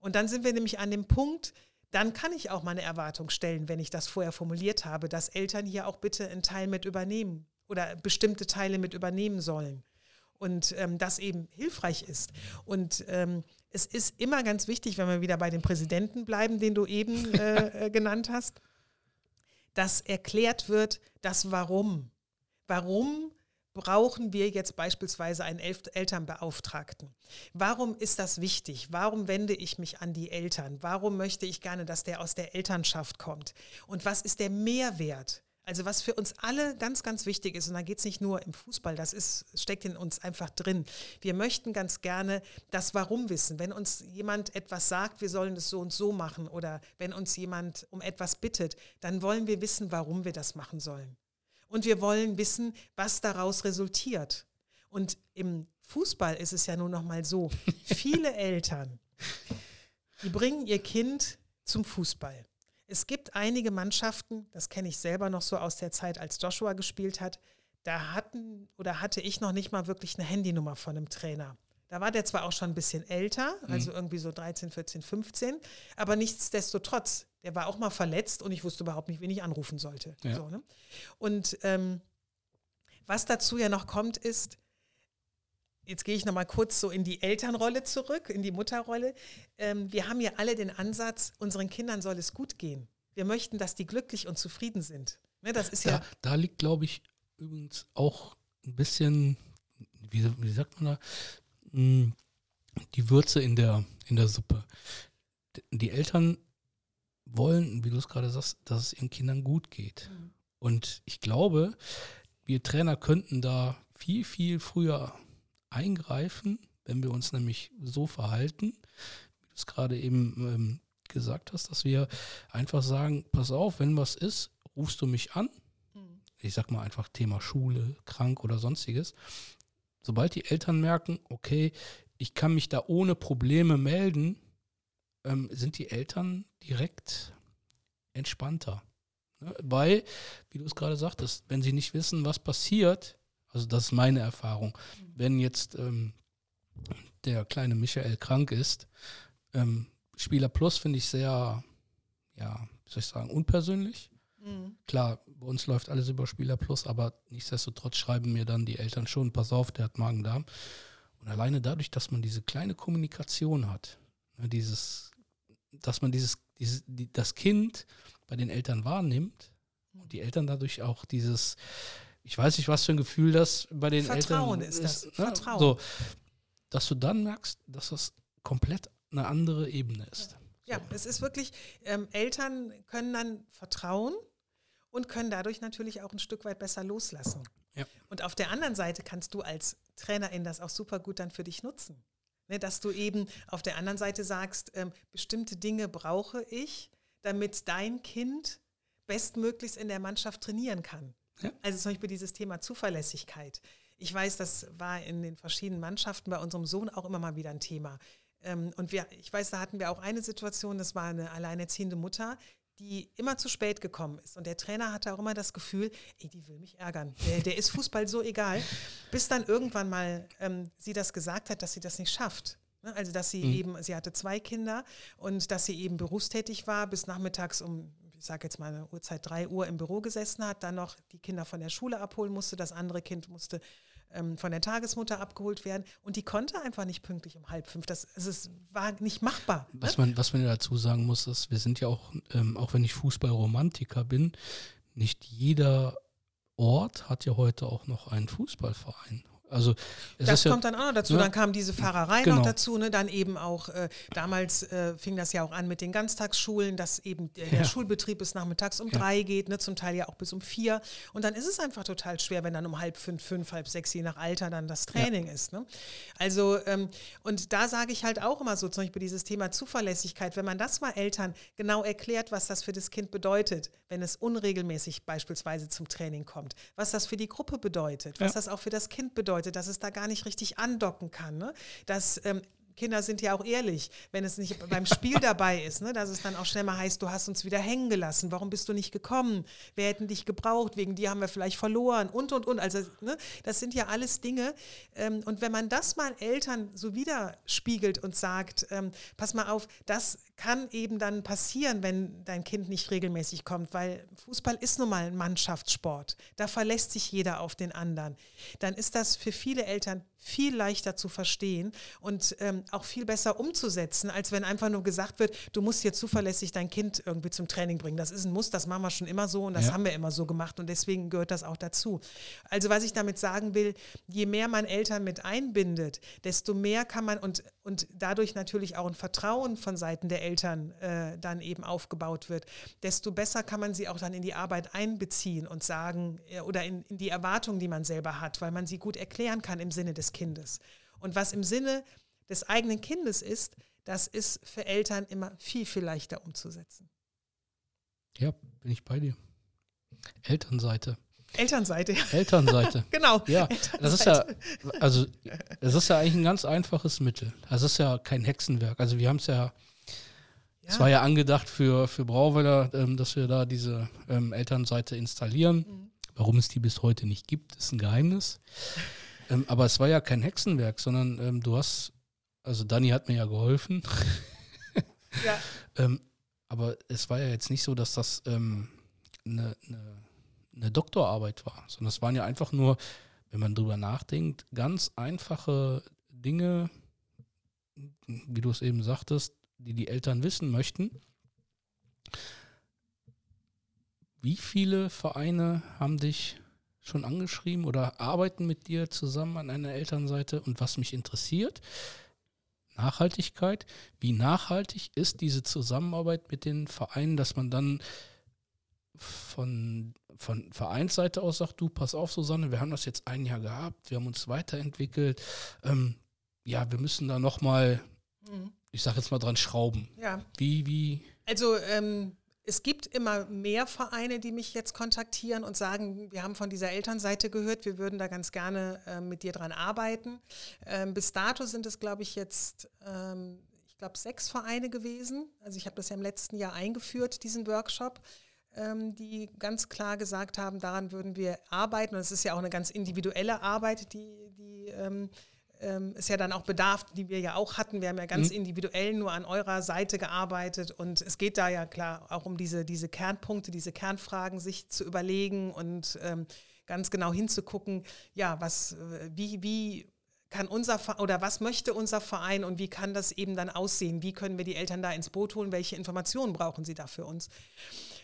Und dann sind wir nämlich an dem Punkt, dann kann ich auch meine Erwartung stellen, wenn ich das vorher formuliert habe, dass Eltern hier auch bitte einen Teil mit übernehmen oder bestimmte Teile mit übernehmen sollen. Und ähm, das eben hilfreich ist. Und ähm, es ist immer ganz wichtig, wenn wir wieder bei dem Präsidenten bleiben, den du eben äh, äh, genannt hast, dass erklärt wird, das Warum. Warum brauchen wir jetzt beispielsweise einen Elternbeauftragten? Warum ist das wichtig? Warum wende ich mich an die Eltern? Warum möchte ich gerne, dass der aus der Elternschaft kommt? Und was ist der Mehrwert? Also was für uns alle ganz, ganz wichtig ist, und da geht es nicht nur im Fußball, das ist, steckt in uns einfach drin. Wir möchten ganz gerne das Warum wissen. Wenn uns jemand etwas sagt, wir sollen es so und so machen, oder wenn uns jemand um etwas bittet, dann wollen wir wissen, warum wir das machen sollen. Und wir wollen wissen, was daraus resultiert. Und im Fußball ist es ja nun noch mal so, viele Eltern, die bringen ihr Kind zum Fußball. Es gibt einige Mannschaften, das kenne ich selber noch so aus der Zeit, als Joshua gespielt hat, da hatten oder hatte ich noch nicht mal wirklich eine Handynummer von einem Trainer. Da war der zwar auch schon ein bisschen älter, also mhm. irgendwie so 13, 14, 15, aber nichtsdestotrotz, der war auch mal verletzt und ich wusste überhaupt nicht, wen ich anrufen sollte. Ja. So, ne? Und ähm, was dazu ja noch kommt, ist, jetzt gehe ich nochmal kurz so in die Elternrolle zurück, in die Mutterrolle. Ähm, wir haben ja alle den Ansatz, unseren Kindern soll es gut gehen. Wir möchten, dass die glücklich und zufrieden sind. Ne, das ist da, ja. Da liegt, glaube ich, übrigens auch ein bisschen, wie, wie sagt man da, hm, die Würze in der, in der Suppe. Die Eltern wollen, wie du es gerade sagst, dass es ihren Kindern gut geht. Mhm. Und ich glaube, wir Trainer könnten da viel, viel früher eingreifen, wenn wir uns nämlich so verhalten, wie du es gerade eben ähm, gesagt hast, dass wir einfach sagen, pass auf, wenn was ist, rufst du mich an. Mhm. Ich sag mal einfach Thema Schule, krank oder sonstiges. Sobald die Eltern merken, okay, ich kann mich da ohne Probleme melden, ähm, sind die Eltern direkt entspannter. Ne? Weil, wie du es gerade sagtest, wenn sie nicht wissen, was passiert, also das ist meine Erfahrung, wenn jetzt ähm, der kleine Michael krank ist, ähm, Spieler Plus finde ich sehr, ja, wie soll ich sagen, unpersönlich. Mhm. Klar, bei uns läuft alles über Spieler Plus, aber nichtsdestotrotz schreiben mir dann die Eltern schon, pass auf, der hat Magen-Darm. Und alleine dadurch, dass man diese kleine Kommunikation hat, ne, dieses dass man dieses, dieses die, das Kind bei den Eltern wahrnimmt und die Eltern dadurch auch dieses, ich weiß nicht, was für ein Gefühl das bei den Vertrauen Eltern ist. Das. Ne? Vertrauen. So, dass du dann merkst, dass das komplett eine andere Ebene ist. Ja, so. es ist wirklich, ähm, Eltern können dann vertrauen und können dadurch natürlich auch ein Stück weit besser loslassen. Ja. Und auf der anderen Seite kannst du als Trainerin das auch super gut dann für dich nutzen. Ne, dass du eben auf der anderen Seite sagst, ähm, bestimmte Dinge brauche ich, damit dein Kind bestmöglichst in der Mannschaft trainieren kann. Ja. Also zum Beispiel dieses Thema Zuverlässigkeit. Ich weiß, das war in den verschiedenen Mannschaften bei unserem Sohn auch immer mal wieder ein Thema. Ähm, und wir, ich weiß, da hatten wir auch eine Situation, das war eine alleinerziehende Mutter, die immer zu spät gekommen ist. Und der Trainer hatte auch immer das Gefühl, ey, die will mich ärgern. Der, der ist Fußball so egal. Bis dann irgendwann mal ähm, sie das gesagt hat, dass sie das nicht schafft. Ne? Also, dass sie mhm. eben, sie hatte zwei Kinder und dass sie eben berufstätig war, bis nachmittags um, ich sage jetzt mal eine Uhrzeit, drei Uhr im Büro gesessen hat, dann noch die Kinder von der Schule abholen musste, das andere Kind musste ähm, von der Tagesmutter abgeholt werden und die konnte einfach nicht pünktlich um halb fünf. Das, es war nicht machbar. Ne? Was, man, was man dazu sagen muss, ist, wir sind ja auch, ähm, auch wenn ich Fußballromantiker bin, nicht jeder Ort hat ja heute auch noch einen Fußballverein. Also das kommt ja, dann auch noch dazu. Ja, dann kam diese Fahrerei genau. noch dazu. Ne? Dann eben auch, äh, damals äh, fing das ja auch an mit den Ganztagsschulen, dass eben der, der Ja. Schulbetrieb bis nachmittags um Ja. drei geht, ne? zum Teil ja auch bis um vier. Und dann ist es einfach total schwer, wenn dann um halb fünf, fünf, halb sechs, je nach Alter, dann das Training ist. Ne? Also, ähm, und da sage ich halt auch immer so, zum Beispiel dieses Thema Zuverlässigkeit, wenn man das mal Eltern genau erklärt, was das für das Kind bedeutet, wenn es unregelmäßig beispielsweise zum Training kommt, was das für die Gruppe bedeutet, was das auch für das Kind bedeutet, dass es da gar nicht richtig andocken kann. Ne? Dass ähm, Kinder sind ja auch ehrlich, wenn es nicht beim Spiel dabei ist, ne? dass es dann auch schnell mal heißt, du hast uns wieder hängen gelassen, warum bist du nicht gekommen? Wir hätten dich gebraucht, wegen dir haben wir vielleicht verloren und, und, und. Also ne? das sind ja alles Dinge. Ähm, und wenn man das mal Eltern so widerspiegelt und sagt, ähm, pass mal auf, das kann eben dann passieren, wenn dein Kind nicht regelmäßig kommt, weil Fußball ist nun mal ein Mannschaftssport. Da verlässt sich jeder auf den anderen. Dann ist das für viele Eltern viel leichter zu verstehen und ähm, auch viel besser umzusetzen, als wenn einfach nur gesagt wird, du musst hier zuverlässig dein Kind irgendwie zum Training bringen. Das ist ein Muss, das machen wir schon immer so und das Ja. haben wir immer so gemacht und deswegen gehört das auch dazu. Also was ich damit sagen will, je mehr man Eltern mit einbindet, desto mehr kann man und, und dadurch natürlich auch ein Vertrauen von Seiten der Eltern äh, dann eben aufgebaut wird, desto besser kann man sie auch dann in die Arbeit einbeziehen und sagen äh, oder in, in die Erwartungen, die man selber hat, weil man sie gut erklären kann im Sinne des Kindes. Und was im Sinne des eigenen Kindes ist, das ist für Eltern immer viel, viel leichter umzusetzen. ja, bin ich bei dir. Elternseite. Elternseite, ja. Elternseite. genau. Ja, das ist ja, also, es ist ja eigentlich ein ganz einfaches Mittel. Das ist ja kein Hexenwerk. Also, wir haben es ja, es war ja angedacht für, für Brauweiler, ähm, dass wir da diese ähm, Elternseite installieren. Mhm. Warum es die bis heute nicht gibt, ist ein Geheimnis. ähm, aber es war ja kein Hexenwerk, sondern ähm, du hast, also Dani hat mir ja geholfen. ja. Ähm, aber es war ja jetzt nicht so, dass das ähm, eine, eine, eine Doktorarbeit war, sondern es waren ja einfach nur, wenn man drüber nachdenkt, ganz einfache Dinge, wie du es eben sagtest, die die Eltern wissen möchten. Wie viele Vereine haben dich schon angeschrieben oder arbeiten mit dir zusammen an einer Elternseite? Und was mich interessiert, Nachhaltigkeit. Wie nachhaltig ist diese Zusammenarbeit mit den Vereinen, dass man dann von, von Vereinsseite aus sagt, du, pass auf, Susanne, wir haben das jetzt ein Jahr gehabt, wir haben uns weiterentwickelt. Ähm, ja, wir müssen da nochmal, Mhm. Ich sag jetzt mal dran schrauben. ja. Wie, wie, Also ähm, es gibt immer mehr Vereine, die mich jetzt kontaktieren und sagen, wir haben von dieser Elternseite gehört, wir würden da ganz gerne ähm, mit dir dran arbeiten. Ähm, bis dato sind es, glaube ich, jetzt, ähm, ich glaube, sechs Vereine gewesen. Also ich habe das ja im letzten Jahr eingeführt, diesen Workshop ähm, die ganz klar gesagt haben, daran würden wir arbeiten. Und es ist ja auch eine ganz individuelle Arbeit, die, die ähm, ähm, es ja dann auch bedarf, die wir ja auch hatten. Wir haben ja ganz Mhm. individuell nur an eurer Seite gearbeitet und es geht da ja klar auch um diese, diese Kernpunkte, diese Kernfragen sich zu überlegen und ähm, ganz genau hinzugucken, ja, was, äh, wie, wie kann unser oder was möchte unser Verein und wie kann das eben dann aussehen? Wie können wir die Eltern da ins Boot holen? Welche Informationen brauchen sie da für uns?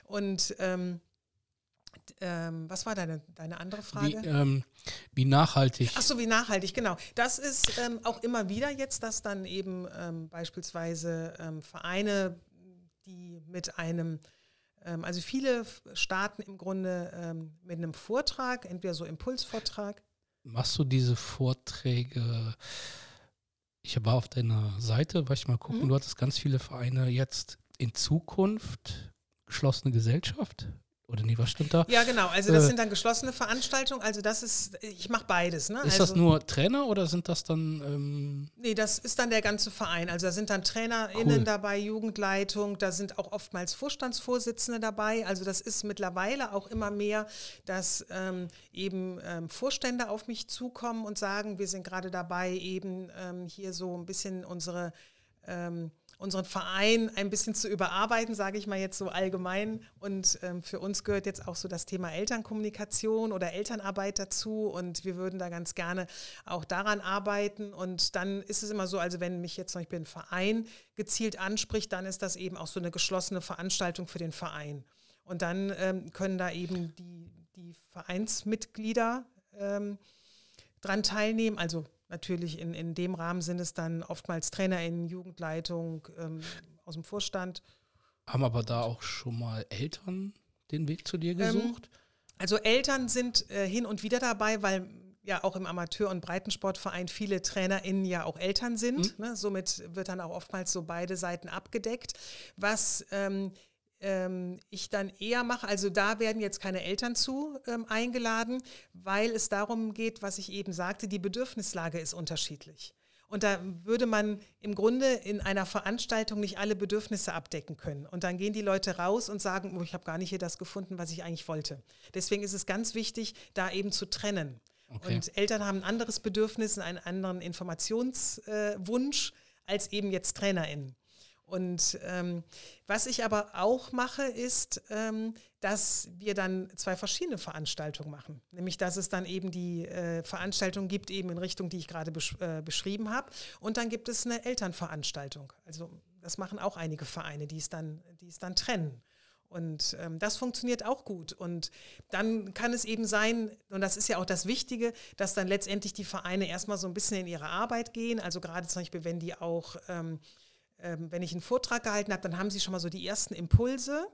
Und ähm, ähm, was war deine, deine andere Frage? wie, ähm, wie nachhaltig? Ach so, wie nachhaltig, genau. Das ist ähm, auch immer wieder jetzt, dass dann eben ähm, beispielsweise ähm, Vereine, die mit einem, ähm, also viele starten im Grunde mit einem Vortrag, entweder so Impulsvortrag. Machst du diese Vorträge? Ich war auf deiner Seite, war ich mal gucken, Mhm. du hattest ganz viele Vereine jetzt in Zukunft, geschlossene Gesellschaft? Oder nee, was stimmt da? Ja, genau. Also das Äh, sind dann geschlossene Veranstaltungen. Also das ist, ich mache beides. Ne? Ist also, das nur Trainer oder sind das dann ähm, Nee, das ist dann der ganze Verein. Also da sind dann TrainerInnen Cool. dabei, Jugendleitung, da sind auch oftmals Vorstandsvorsitzende dabei. Also das ist mittlerweile auch immer mehr, dass ähm, eben ähm, Vorstände auf mich zukommen und sagen, wir sind gerade dabei, eben ähm, hier so ein bisschen unsere ähm, unseren Verein ein bisschen zu überarbeiten, sage ich mal jetzt so allgemein. Und ähm, für uns gehört jetzt auch so das Thema Elternkommunikation oder Elternarbeit dazu. Und wir würden da ganz gerne auch daran arbeiten. Und dann ist es immer so, also wenn mich jetzt zum Beispiel ein Verein gezielt anspricht, dann ist das eben auch so eine geschlossene Veranstaltung für den Verein. Und dann ähm, können da eben die, die Vereinsmitglieder ähm, dran teilnehmen. Also natürlich in, in dem Rahmen sind es dann oftmals TrainerInnen, Jugendleitung ähm, aus dem Vorstand. Haben aber da auch schon mal Eltern den Weg zu dir gesucht? Ähm, also Eltern sind äh, hin und wieder dabei, weil ja auch im Amateur- und Breitensportverein viele TrainerInnen ja auch Eltern sind. Mhm. Ne? Somit wird dann auch oftmals so beide Seiten abgedeckt. Was ähm, ähm, ich dann eher mache, also da werden jetzt keine Eltern zu ähm, eingeladen, weil es darum geht, was ich eben sagte, die Bedürfnislage ist unterschiedlich. Und da würde man im Grunde in einer Veranstaltung nicht alle Bedürfnisse abdecken können. Und dann gehen die Leute raus und sagen, oh, ich habe gar nicht hier das gefunden, was ich eigentlich wollte. Deswegen ist es ganz wichtig, da eben zu trennen. Okay. Und Eltern haben ein anderes Bedürfnis, einen anderen Informationswunsch äh, als eben jetzt TrainerInnen. Und ähm, was ich aber auch mache, ist, ähm, dass wir dann zwei verschiedene Veranstaltungen machen. Nämlich, dass es dann eben die äh, Veranstaltung gibt, eben in Richtung, die ich gerade besch äh, beschrieben habe. Und dann gibt es eine Elternveranstaltung. Also das machen auch einige Vereine, die es dann, die es dann trennen. Und ähm, das funktioniert auch gut. Und dann kann es eben sein, und das ist ja auch das Wichtige, dass dann letztendlich die Vereine erstmal so ein bisschen in ihre Arbeit gehen. Also gerade zum Beispiel, wenn die auch ähm, ähm, wenn ich einen Vortrag gehalten habe, dann haben sie schon mal so die ersten Impulse.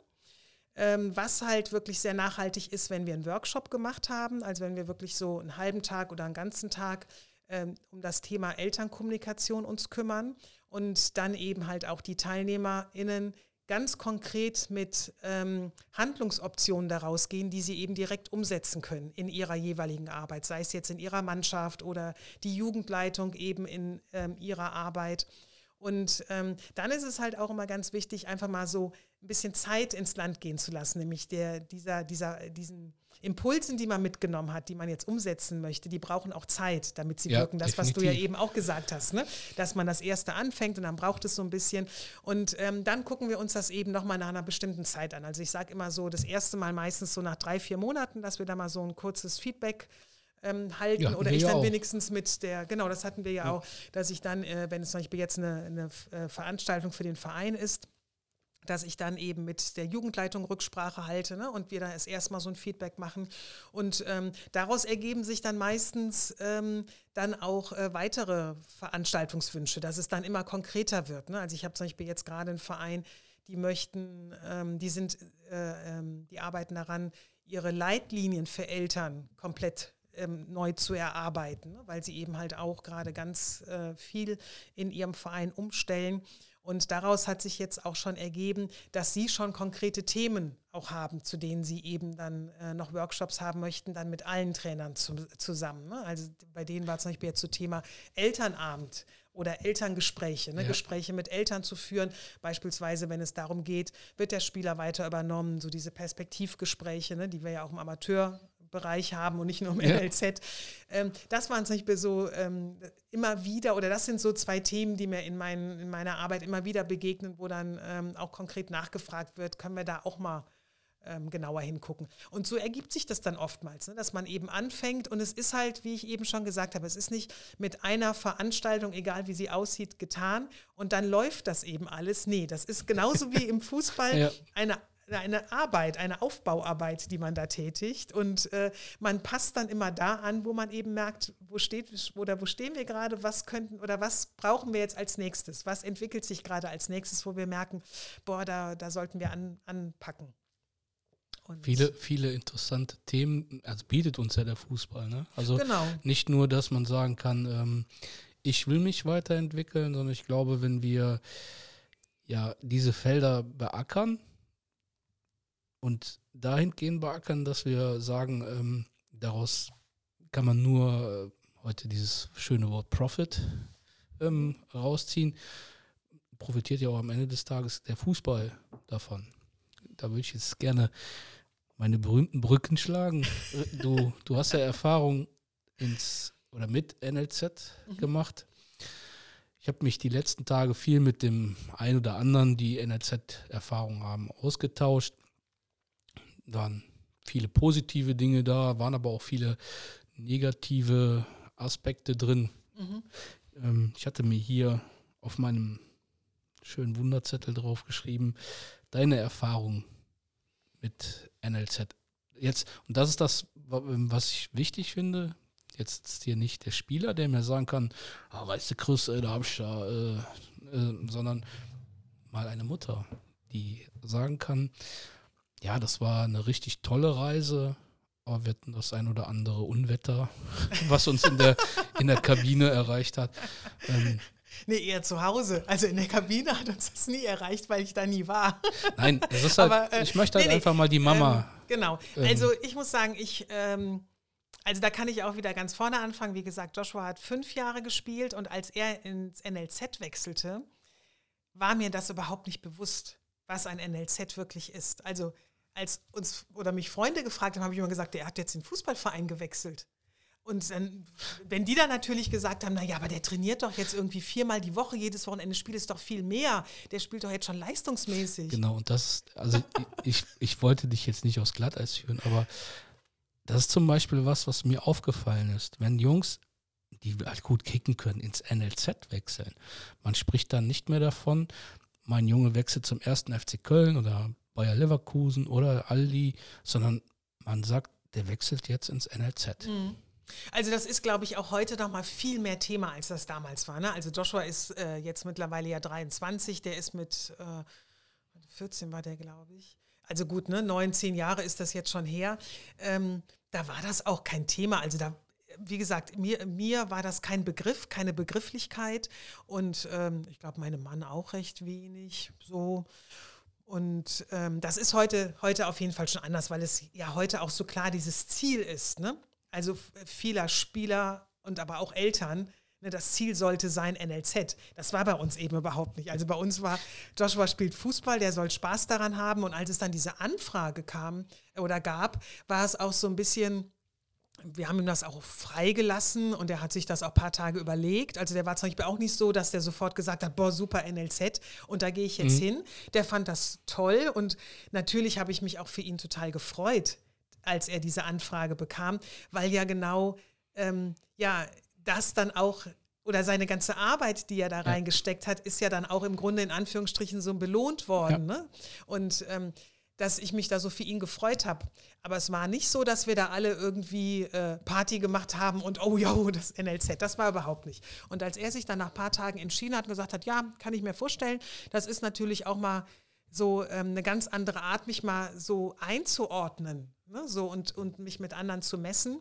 Ähm, was halt wirklich sehr nachhaltig ist, wenn wir einen Workshop gemacht haben, also wenn wir wirklich so einen halben Tag oder einen ganzen Tag ähm, um das Thema Elternkommunikation uns kümmern und dann eben halt auch die TeilnehmerInnen ganz konkret mit ähm, Handlungsoptionen daraus gehen, die sie eben direkt umsetzen können in ihrer jeweiligen Arbeit, sei es jetzt in ihrer Mannschaft oder die Jugendleitung eben in ähm, ihrer Arbeit. Und ähm, dann ist es halt auch immer ganz wichtig, einfach mal so ein bisschen Zeit ins Land gehen zu lassen, nämlich der, dieser, dieser, diesen Impulsen, die man mitgenommen hat, die man jetzt umsetzen möchte, die brauchen auch Zeit, damit sie ja, wirken. Das, definitiv. was du ja eben auch gesagt hast, ne? dass man das Erste anfängt und dann braucht es so ein bisschen. Und ähm, dann gucken wir uns das eben nochmal nach einer bestimmten Zeit an. Also ich sage immer so, das erste Mal meistens so nach drei, vier Monaten, dass wir da mal so ein kurzes Feedback ähm, halten ja, oder ich dann auch. wenigstens mit der, genau, das hatten wir ja, ja. auch, dass ich dann, äh, wenn es zum Beispiel jetzt eine, eine äh, Veranstaltung für den Verein ist, dass ich dann eben mit der Jugendleitung Rücksprache halte ne, und wir da erst erstmal so ein Feedback machen. Und ähm, daraus ergeben sich dann meistens ähm, dann auch äh, weitere Veranstaltungswünsche, dass es dann immer konkreter wird. Ne? Also ich habe zum Beispiel jetzt gerade einen Verein, die möchten, ähm, die sind, äh, ähm, die arbeiten daran, ihre Leitlinien für Eltern komplett ähm, neu zu erarbeiten, ne? weil sie eben halt auch gerade ganz äh, viel in ihrem Verein umstellen. Und daraus hat sich jetzt auch schon ergeben, dass Sie schon konkrete Themen auch haben, zu denen Sie eben dann äh, noch Workshops haben möchten, dann mit allen Trainern zu, zusammen. Ne? Also bei denen war zum Beispiel jetzt so Thema Elternabend oder Elterngespräche, ne? ja. Gespräche mit Eltern zu führen. Beispielsweise, wenn es darum geht, wird der Spieler weiter übernommen, so diese Perspektivgespräche, ne? die wir ja auch im Amateur Bereich haben und nicht nur im ja. NLZ. Ähm, das waren zum Beispiel so ähm, immer wieder, oder das sind so zwei Themen, die mir in, mein, in meiner Arbeit immer wieder begegnen, wo dann ähm, auch konkret nachgefragt wird, können wir da auch mal ähm, genauer hingucken. Und so ergibt sich das dann oftmals, ne, dass man eben anfängt und es ist halt, wie ich eben schon gesagt habe, es ist nicht mit einer Veranstaltung, egal wie sie aussieht, getan und dann läuft das eben alles. Nee, das ist genauso wie im Fußball ja. eine eine Arbeit, eine Aufbauarbeit, die man da tätigt. Und äh, man passt dann immer da an, wo man eben merkt, wo steht oder wo stehen wir gerade, was könnten oder was brauchen wir jetzt als nächstes? Was entwickelt sich gerade als nächstes, wo wir merken, boah, da, da sollten wir an, anpacken. Und viele, viele interessante Themen, also bietet uns ja der Fußball. Ne? Also genau. nicht nur, dass man sagen kann, ähm, ich will mich weiterentwickeln, sondern ich glaube, wenn wir ja diese Felder beackern, und dahingehend beackern, dass wir sagen, ähm, daraus kann man nur äh, heute dieses schöne Wort Profit ähm, rausziehen, profitiert ja auch am Ende des Tages der Fußball davon. Da würde ich jetzt gerne meine berühmten Brücken schlagen. Äh, du, du hast ja Erfahrung ins oder mit NLZ mhm. gemacht. Ich habe mich die letzten Tage viel mit dem einen oder anderen, die NLZ-Erfahrung haben, ausgetauscht waren viele positive Dinge da, waren aber auch viele negative Aspekte drin. Mhm. Ähm, ich hatte mir hier auf meinem schönen Wunderzettel drauf geschrieben, deine Erfahrung mit NLZ. jetzt, und das ist das, was ich wichtig finde, jetzt ist hier nicht der Spieler, der mir sagen kann, ah, weißt du, Chris, ey, da hab ich da, äh, äh, sondern mal eine Mutter, die sagen kann, ja, das war eine richtig tolle Reise, aber wir hatten das ein oder andere Unwetter, was uns in der, in der Kabine erreicht hat. Ähm, Nee, eher zu Hause. Also in der Kabine hat uns das nie erreicht, weil ich da nie war. Nein, das ist halt, Aber, äh, ich möchte halt nee, einfach mal die Mama. Ähm, genau. Ähm, also ich muss sagen, ich, ähm, also da kann ich auch wieder ganz vorne anfangen. Wie gesagt, Joshua hat fünf Jahre gespielt und als er ins NLZ wechselte, war mir das überhaupt nicht bewusst, was ein NLZ wirklich ist. Also als uns oder mich Freunde gefragt haben, habe ich immer gesagt, der hat jetzt den Fußballverein gewechselt. Und dann, wenn die dann natürlich gesagt haben, naja, aber der trainiert doch jetzt irgendwie viermal die Woche, jedes Wochenende spielt es doch viel mehr. Der spielt doch jetzt schon leistungsmäßig. Genau, und das, also ich, ich wollte dich jetzt nicht aufs Glatteis führen, aber das ist zum Beispiel was, was mir aufgefallen ist. Wenn Jungs, die halt gut kicken können, ins NLZ wechseln, man spricht dann nicht mehr davon, mein Junge wechselt zum ersten FC Köln oder Bayer Leverkusen oder Aldi, sondern man sagt, der wechselt jetzt ins NLZ. Mhm. Also das ist, glaube ich, auch heute noch mal viel mehr Thema, als das damals war. Ne? Also Joshua ist äh, jetzt mittlerweile ja 23, der ist mit äh, 14 war der, glaube ich. Also gut, ne, neun, zehn Jahre ist das jetzt schon her. Ähm, da war das auch kein Thema. Also da, wie gesagt, mir, mir war das kein Begriff, keine Begrifflichkeit. Und ähm, ich glaube, meinem Mann auch recht wenig. So. Und ähm, das ist heute, heute auf jeden Fall schon anders, weil es ja heute auch so klar dieses Ziel ist. Ne? also vieler Spieler und aber auch Eltern, ne, das Ziel sollte sein NLZ. Das war bei uns eben überhaupt nicht. Also bei uns war, Joshua spielt Fußball, der soll Spaß daran haben. Und als es dann diese Anfrage kam oder gab, war es auch so ein bisschen, wir haben ihm das auch freigelassen und er hat sich das auch ein paar Tage überlegt. Also der war zum Beispiel auch nicht so, dass der sofort gesagt hat, boah, super NLZ und da gehe ich jetzt mhm. hin. Der fand das toll und natürlich habe ich mich auch für ihn total gefreut, als er diese Anfrage bekam, weil ja genau ähm, ja das dann auch oder seine ganze Arbeit, die er da ja. reingesteckt hat, ist ja dann auch im Grunde in Anführungsstrichen so belohnt worden. Ja. Ne? Und ähm, dass ich mich da so für ihn gefreut habe. Aber es war nicht so, dass wir da alle irgendwie äh, Party gemacht haben und oh ja, das NLZ, das war überhaupt nicht. Und als er sich dann nach ein paar Tagen entschieden hat und gesagt hat, ja, kann ich mir vorstellen, das ist natürlich auch mal so ähm, eine ganz andere Art, mich mal so einzuordnen ne, so und, und mich mit anderen zu messen.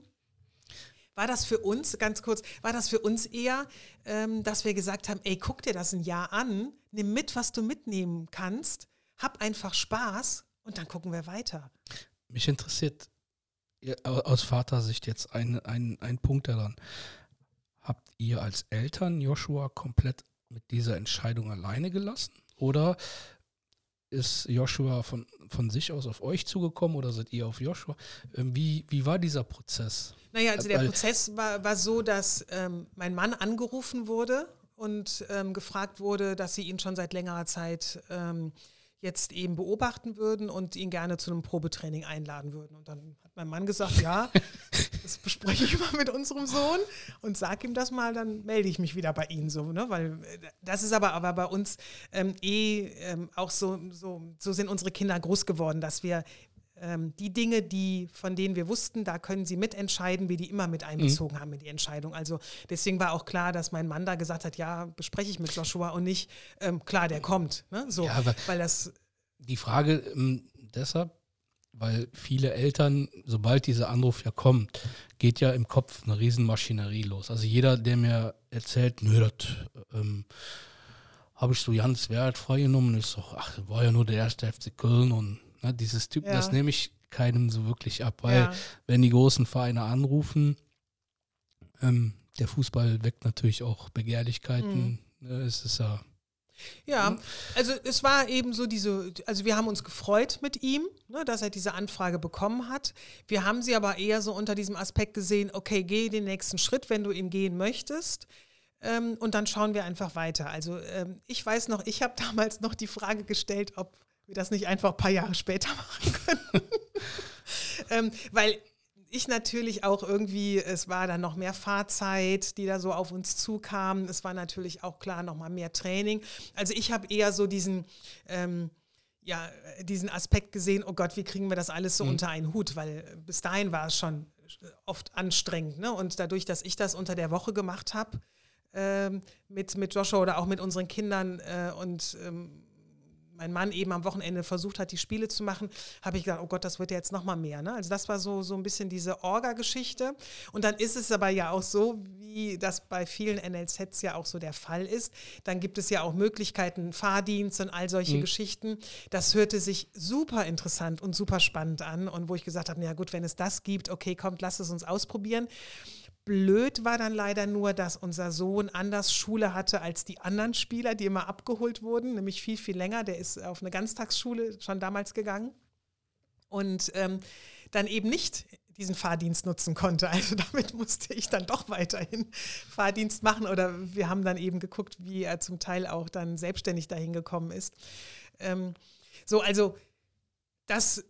War das für uns, ganz kurz, war das für uns eher, ähm, dass wir gesagt haben, ey, guck dir das ein Jahr an, nimm mit, was du mitnehmen kannst, hab einfach Spaß und dann gucken wir weiter. Mich interessiert aus Vatersicht jetzt ein, ein, ein Punkt daran. Habt ihr als Eltern Joshua komplett mit dieser Entscheidung alleine gelassen? Oder ist Joshua von, von sich aus auf euch zugekommen oder seid ihr auf Joshua? Ähm, wie, wie war dieser Prozess? Naja, also der Weil, Prozess war, war so, dass ähm, mein Mann angerufen wurde und ähm, gefragt wurde, dass sie ihn schon seit längerer Zeit ähm, jetzt eben beobachten würden und ihn gerne zu einem Probetraining einladen würden. Und dann hat mein Mann gesagt, ja, das bespreche ich mal mit unserem Sohn und sag ihm das mal, dann melde ich mich wieder bei Ihnen so, ne? Weil äh, das ist aber, aber bei uns ähm, eh ähm, auch so, so, so sind unsere Kinder groß geworden, dass wir ähm, die Dinge, die, von denen wir wussten, da können sie mitentscheiden, wir die immer mit einbezogen mhm. haben in die Entscheidung. Also deswegen war auch klar, dass mein Mann da gesagt hat, ja, bespreche ich mit Joshua und nicht, ähm, klar, der kommt. Ne? So, ja, weil das die Frage ähm, deshalb, weil viele Eltern, sobald dieser Anruf ja kommt, geht ja im Kopf eine Riesenmaschinerie los. Also jeder, der mir erzählt, nö, das ähm, habe ich so ganz wertfrei genommen, ist doch, ach, war ja nur der erste FC Köln und Ne, dieses Typ, ja. das nehme ich keinem so wirklich ab, weil ja. wenn die großen Vereine anrufen, ähm, der Fußball weckt natürlich auch Begehrlichkeiten. Mhm. Ne, es ist ja. Ja, hm? also es war eben so diese, also wir haben uns gefreut mit ihm, ne, dass er diese Anfrage bekommen hat. Wir haben sie aber eher so unter diesem Aspekt gesehen, okay, geh den nächsten Schritt, wenn du ihn gehen möchtest. Ähm, und dann schauen wir einfach weiter. Also ähm, ich weiß noch, ich habe damals noch die Frage gestellt, ob wir das nicht einfach ein paar Jahre später machen können. ähm, weil ich natürlich auch irgendwie, es war dann noch mehr Fahrzeit, die da so auf uns zukam. Es war natürlich auch klar noch mal mehr Training. Also ich habe eher so diesen, ähm, ja, diesen Aspekt gesehen, oh Gott, wie kriegen wir das alles so Mhm. unter einen Hut? Weil äh, bis dahin war es schon oft anstrengend. Ne? Und dadurch, dass ich das unter der Woche gemacht habe, ähm, mit, mit Joshua oder auch mit unseren Kindern äh, und ähm, mein Mann eben am Wochenende versucht hat, die Spiele zu machen, habe ich gedacht, oh Gott, das wird ja jetzt noch mal mehr. Ne? Also das war so, so ein bisschen diese Orga-Geschichte. Und dann ist es aber ja auch so, wie das bei vielen NLZs ja auch so der Fall ist. Dann gibt es ja auch Möglichkeiten, Fahrdienst und all solche Mhm. Geschichten. Das hörte sich super interessant und super spannend an. Und wo ich gesagt habe, na ja gut, wenn es das gibt, okay, kommt, lass es uns ausprobieren. Blöd war dann leider nur, dass unser Sohn anders Schule hatte als die anderen Spieler, die immer abgeholt wurden, nämlich viel, viel länger. Der ist auf eine Ganztagsschule schon damals gegangen und ähm, dann eben nicht diesen Fahrdienst nutzen konnte. Also damit musste ich dann doch weiterhin Fahrdienst machen oder wir haben dann eben geguckt, wie er zum Teil auch dann selbstständig dahin gekommen ist. Ähm, so, also das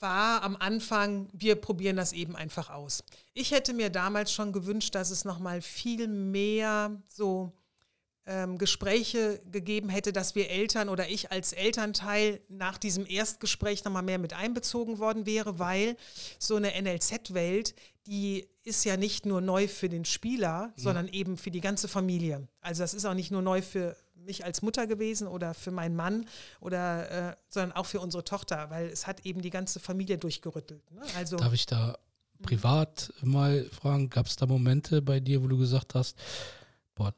war am Anfang, wir probieren das eben einfach aus. Ich hätte mir damals schon gewünscht, dass es nochmal viel mehr so ähm, Gespräche gegeben hätte, dass wir Eltern oder ich als Elternteil nach diesem Erstgespräch nochmal mehr mit einbezogen worden wäre, weil so eine NLZ-Welt, die ist ja nicht nur neu für den Spieler, sondern eben für die ganze Familie. Also das ist auch nicht nur neu für mich als Mutter gewesen oder für meinen Mann oder äh, sondern auch für unsere Tochter, weil es hat eben die ganze Familie durchgerüttelt. Ne? Also Darf ich da privat mal fragen, gab es da Momente bei dir, wo du gesagt hast, boah,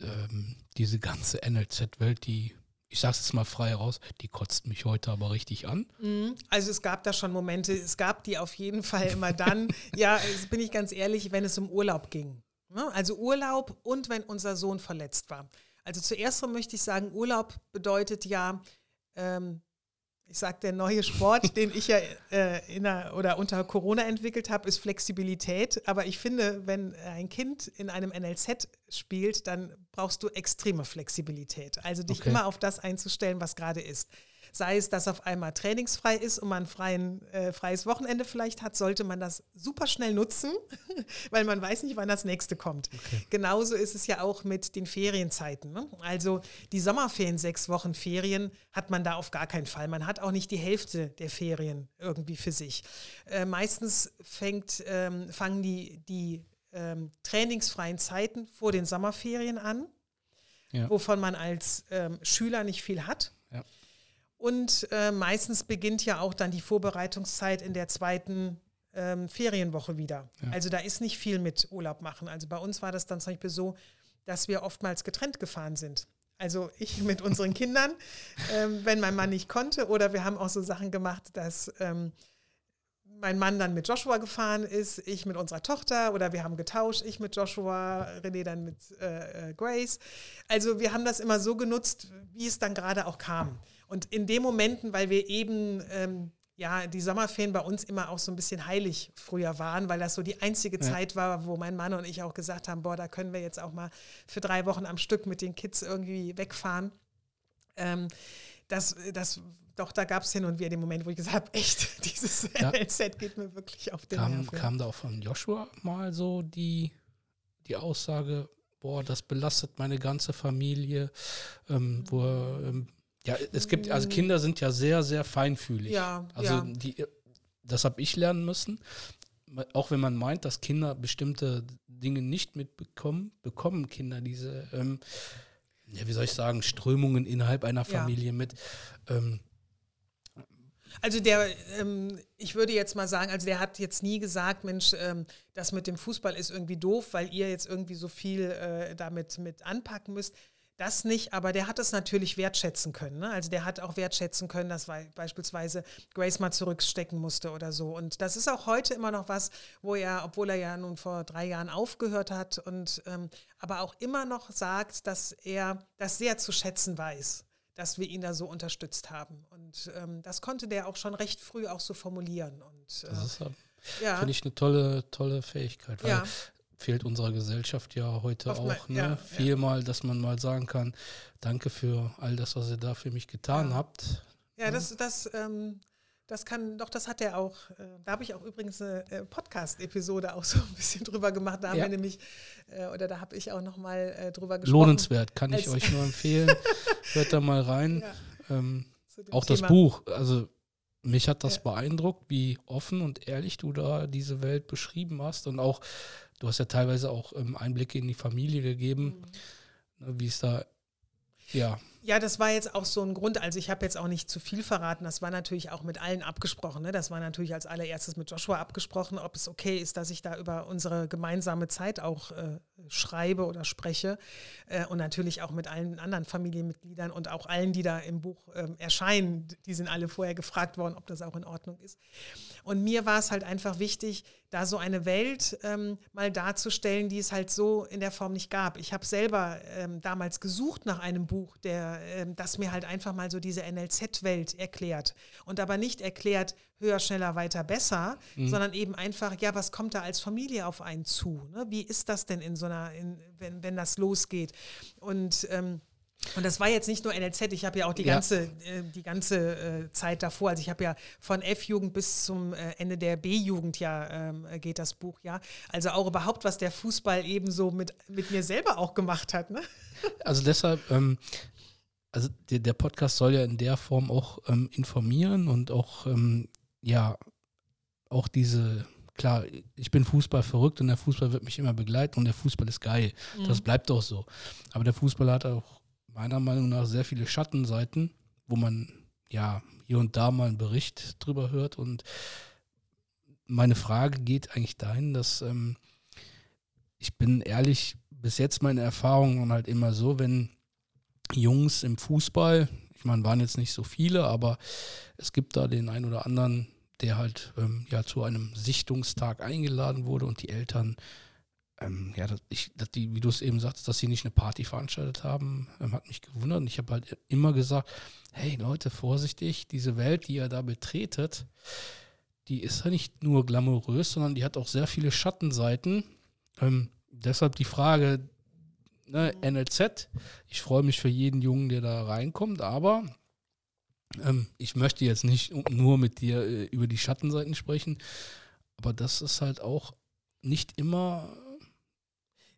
ähm, diese ganze NLZ-Welt, die, ich sag's jetzt mal frei raus, die kotzt mich heute aber richtig an. Mhm. Also es gab da schon Momente, es gab die auf jeden Fall immer dann, ja, bin ich ganz ehrlich, wenn es um Urlaub ging. Ne? Also Urlaub und wenn unser Sohn verletzt war. Also zuerst möchte ich sagen, Urlaub bedeutet ja, ähm, ich sage, der neue Sport, den ich ja äh, in der, oder unter Corona entwickelt habe, ist Flexibilität. Aber ich finde, wenn ein Kind in einem NLZ spielt, dann brauchst du extreme Flexibilität. Also dich Okay. immer auf das einzustellen, was gerade ist. Sei es, dass auf einmal trainingsfrei ist und man ein äh, freies Wochenende vielleicht hat, sollte man das super schnell nutzen, weil man weiß nicht, wann das nächste kommt. Genauso ist es ja auch mit den Ferienzeiten. Ne? Also die Sommerferien, sechs Wochen Ferien, hat man da auf gar keinen Fall. Man hat auch nicht die Hälfte der Ferien irgendwie für sich. Äh, meistens fängt, ähm, fangen die, die ähm, trainingsfreien Zeiten vor den Sommerferien an, Ja. wovon man als ähm, Schüler nicht viel hat. Ja. Und äh, meistens beginnt ja auch dann die Vorbereitungszeit in der zweiten ähm, Ferienwoche wieder. Ja. Also da ist nicht viel mit Urlaub machen. Also bei uns war das dann zum Beispiel so, dass wir oftmals getrennt gefahren sind. Also ich mit unseren Kindern, ähm, wenn mein Mann nicht konnte. Oder wir haben auch so Sachen gemacht, dass ähm, mein Mann dann mit Joshua gefahren ist, ich mit unserer Tochter oder wir haben getauscht, ich mit Joshua, René dann mit äh, äh, Grace. Also wir haben das immer so genutzt, wie es dann gerade auch kam. Und in den Momenten, weil wir eben ähm, ja die Sommerferien bei uns immer auch so ein bisschen heilig früher waren, weil das so die einzige Ja. Zeit war, wo mein Mann und ich auch gesagt haben, boah, da können wir jetzt auch mal für drei Wochen am Stück mit den Kids irgendwie wegfahren. Ähm, das, das, doch, da gab es hin und wieder den Moment, wo ich gesagt habe, echt, dieses Ja. Geht mir wirklich auf den Kam, Nerv. kam da auch von Joshua mal so die, die Aussage, boah, das belastet meine ganze Familie, ähm, wo er, ähm, ja, es gibt, also Kinder sind ja sehr, sehr feinfühlig. Ja, Also ja. die, das habe ich lernen müssen. Auch wenn man meint, dass Kinder bestimmte Dinge nicht mitbekommen, bekommen Kinder diese, ähm, ja, wie soll ich sagen, Strömungen innerhalb einer Ja. Familie mit. Ähm, Also der, ähm, ich würde jetzt mal sagen, also der hat jetzt nie gesagt, Mensch, ähm, das mit dem Fußball ist irgendwie doof, weil ihr jetzt irgendwie so viel äh, damit mit anpacken müsst. Das nicht, aber der hat es natürlich wertschätzen können. Ne? Also der hat auch wertschätzen können, dass wei- beispielsweise Grace mal zurückstecken musste oder so. Und das ist auch heute immer noch was, wo er, obwohl er ja nun vor drei Jahren aufgehört hat und ähm, aber auch immer noch sagt, dass er das sehr zu schätzen weiß, dass wir ihn da so unterstützt haben. Und ähm, das konnte der auch schon recht früh auch so formulieren. Und das äh, ist, äh, ja, finde ich, eine tolle, tolle Fähigkeit. Weil ja, fehlt unserer Gesellschaft ja heute Oftmal- auch. Ne? ja, ja. Viel mal, dass man mal sagen kann, danke für all das, was ihr da für mich getan Ja. habt. ja, das, das, ähm, das kann, doch, das hat er auch. Äh, da habe ich auch übrigens eine äh, Podcast-Episode auch so ein bisschen drüber gemacht. Da haben Ja. wir nämlich, äh, oder da habe ich auch nochmal äh, drüber gesprochen. Lohnenswert, kann ich Als- euch nur empfehlen. Hört da mal rein. Ja. Ähm, auch Thema. das Buch, also mich hat das ja. beeindruckt, wie offen und ehrlich du da diese Welt beschrieben hast und auch, du hast ja teilweise auch ähm, Einblicke in die Familie gegeben, mhm. Ne, wie es da, ja, ja, das war jetzt auch so ein Grund. Also ich habe jetzt auch nicht zu viel verraten. Das war natürlich auch mit allen abgesprochen. Ne? Das war natürlich als allererstes mit Joshua abgesprochen, ob es okay ist, dass ich da über unsere gemeinsame Zeit auch äh, schreibe oder spreche. Äh, und natürlich auch mit allen anderen Familienmitgliedern und auch allen, die da im Buch äh, erscheinen. Die sind alle vorher gefragt worden, ob das auch in Ordnung ist. Und mir war es halt einfach wichtig, da so eine Welt ähm, mal darzustellen, die es halt so in der Form nicht gab. Ich habe selber ähm, damals gesucht nach einem Buch, der ähm, das mir halt einfach mal so diese NLZ-Welt erklärt. Und aber nicht erklärt, höher, schneller, weiter, besser, mhm. sondern eben einfach, ja, was kommt da als Familie auf einen zu? Ne? Wie ist das denn in so einer, in, wenn, wenn das losgeht? Und ähm, und das war jetzt nicht nur NLZ, ich habe ja auch die ja. ganze, äh, die ganze äh, Zeit davor, also ich habe ja von F-Jugend bis zum äh, Ende der B-Jugend ja ähm, geht das Buch ja. Also auch überhaupt, was der Fußball eben so mit, mit mir selber auch gemacht hat. Ne? Also deshalb, ähm, also der, der, Podcast soll ja in der Form auch ähm, informieren und auch, ähm, ja, auch diese klar, ich bin Fußball verrückt und der Fußball wird mich immer begleiten und der Fußball ist geil. Mhm. Das bleibt auch so. Aber der Fußball hat auch meiner Meinung nach sehr viele Schattenseiten, wo man ja hier und da mal einen Bericht drüber hört. Und meine Frage geht eigentlich dahin, dass ähm, ich bin ehrlich, bis jetzt meine Erfahrungen halt immer so, wenn Jungs im Fußball, ich meine, waren jetzt nicht so viele, aber es gibt da den einen oder anderen, der halt ähm, ja zu einem Sichtungstag eingeladen wurde und die Eltern ähm, ja, dass ich, dass die, wie du es eben sagst, dass sie nicht eine Party veranstaltet haben, ähm, hat mich gewundert. Und ich habe halt immer gesagt, hey Leute, vorsichtig, diese Welt, die ihr da betretet, die ist ja nicht nur glamourös, sondern die hat auch sehr viele Schattenseiten. Ähm, deshalb die Frage, ne, NLZ, ich freue mich für jeden Jungen, der da reinkommt, aber ähm, ich möchte jetzt nicht nur mit dir äh, über die Schattenseiten sprechen, aber das ist halt auch nicht immer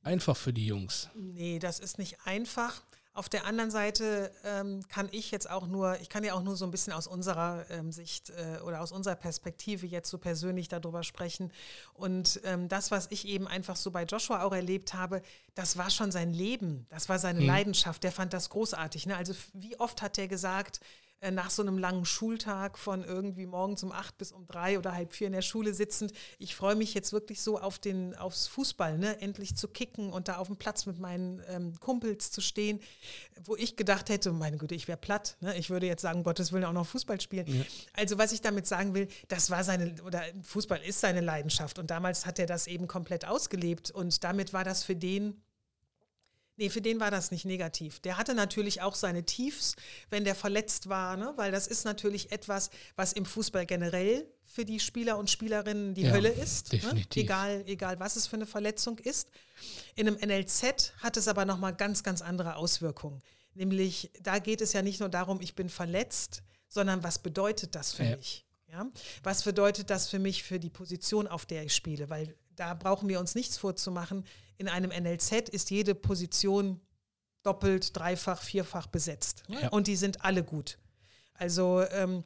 einfach für die Jungs. Nee, das ist nicht einfach. Auf der anderen Seite ähm, kann ich jetzt auch nur, ich kann ja auch nur so ein bisschen aus unserer ähm, Sicht äh, oder aus unserer Perspektive jetzt so persönlich darüber sprechen. Und ähm, das, was ich eben einfach so bei Joshua auch erlebt habe, das war schon sein Leben, das war seine hm. Leidenschaft. Der fand das großartig. Ne? Also wie oft hat er gesagt, nach so einem langen Schultag von irgendwie morgens um acht bis um drei oder halb vier in der Schule sitzend. Ich freue mich jetzt wirklich so auf den, aufs Fußball, ne? endlich zu kicken und da auf dem Platz mit meinen ähm, Kumpels zu stehen, wo ich gedacht hätte, meine Güte, ich wäre platt. Ne? Ich würde jetzt sagen, Gottes Willen auch noch Fußball spielen. Ja. Also was ich damit sagen will, das war seine, oder Fußball ist seine Leidenschaft und damals hat er das eben komplett ausgelebt und damit war das für den Nee, für den war das nicht negativ. Der hatte natürlich auch seine Tiefs, wenn der verletzt war, ne? weil das ist natürlich etwas, was im Fußball generell für die Spieler und Spielerinnen die ja, Hölle ist. Ne? Egal, egal, was es für eine Verletzung ist. In einem NLZ hat es aber nochmal ganz, ganz andere Auswirkungen. Nämlich, da geht es ja nicht nur darum, ich bin verletzt, sondern was bedeutet das für ja. mich? Ja? Was bedeutet das für mich für die Position, auf der ich spiele? Weil da brauchen wir uns nichts vorzumachen. In einem NLZ ist jede Position doppelt, dreifach, vierfach besetzt. Ja. Und die sind alle gut. Also ähm,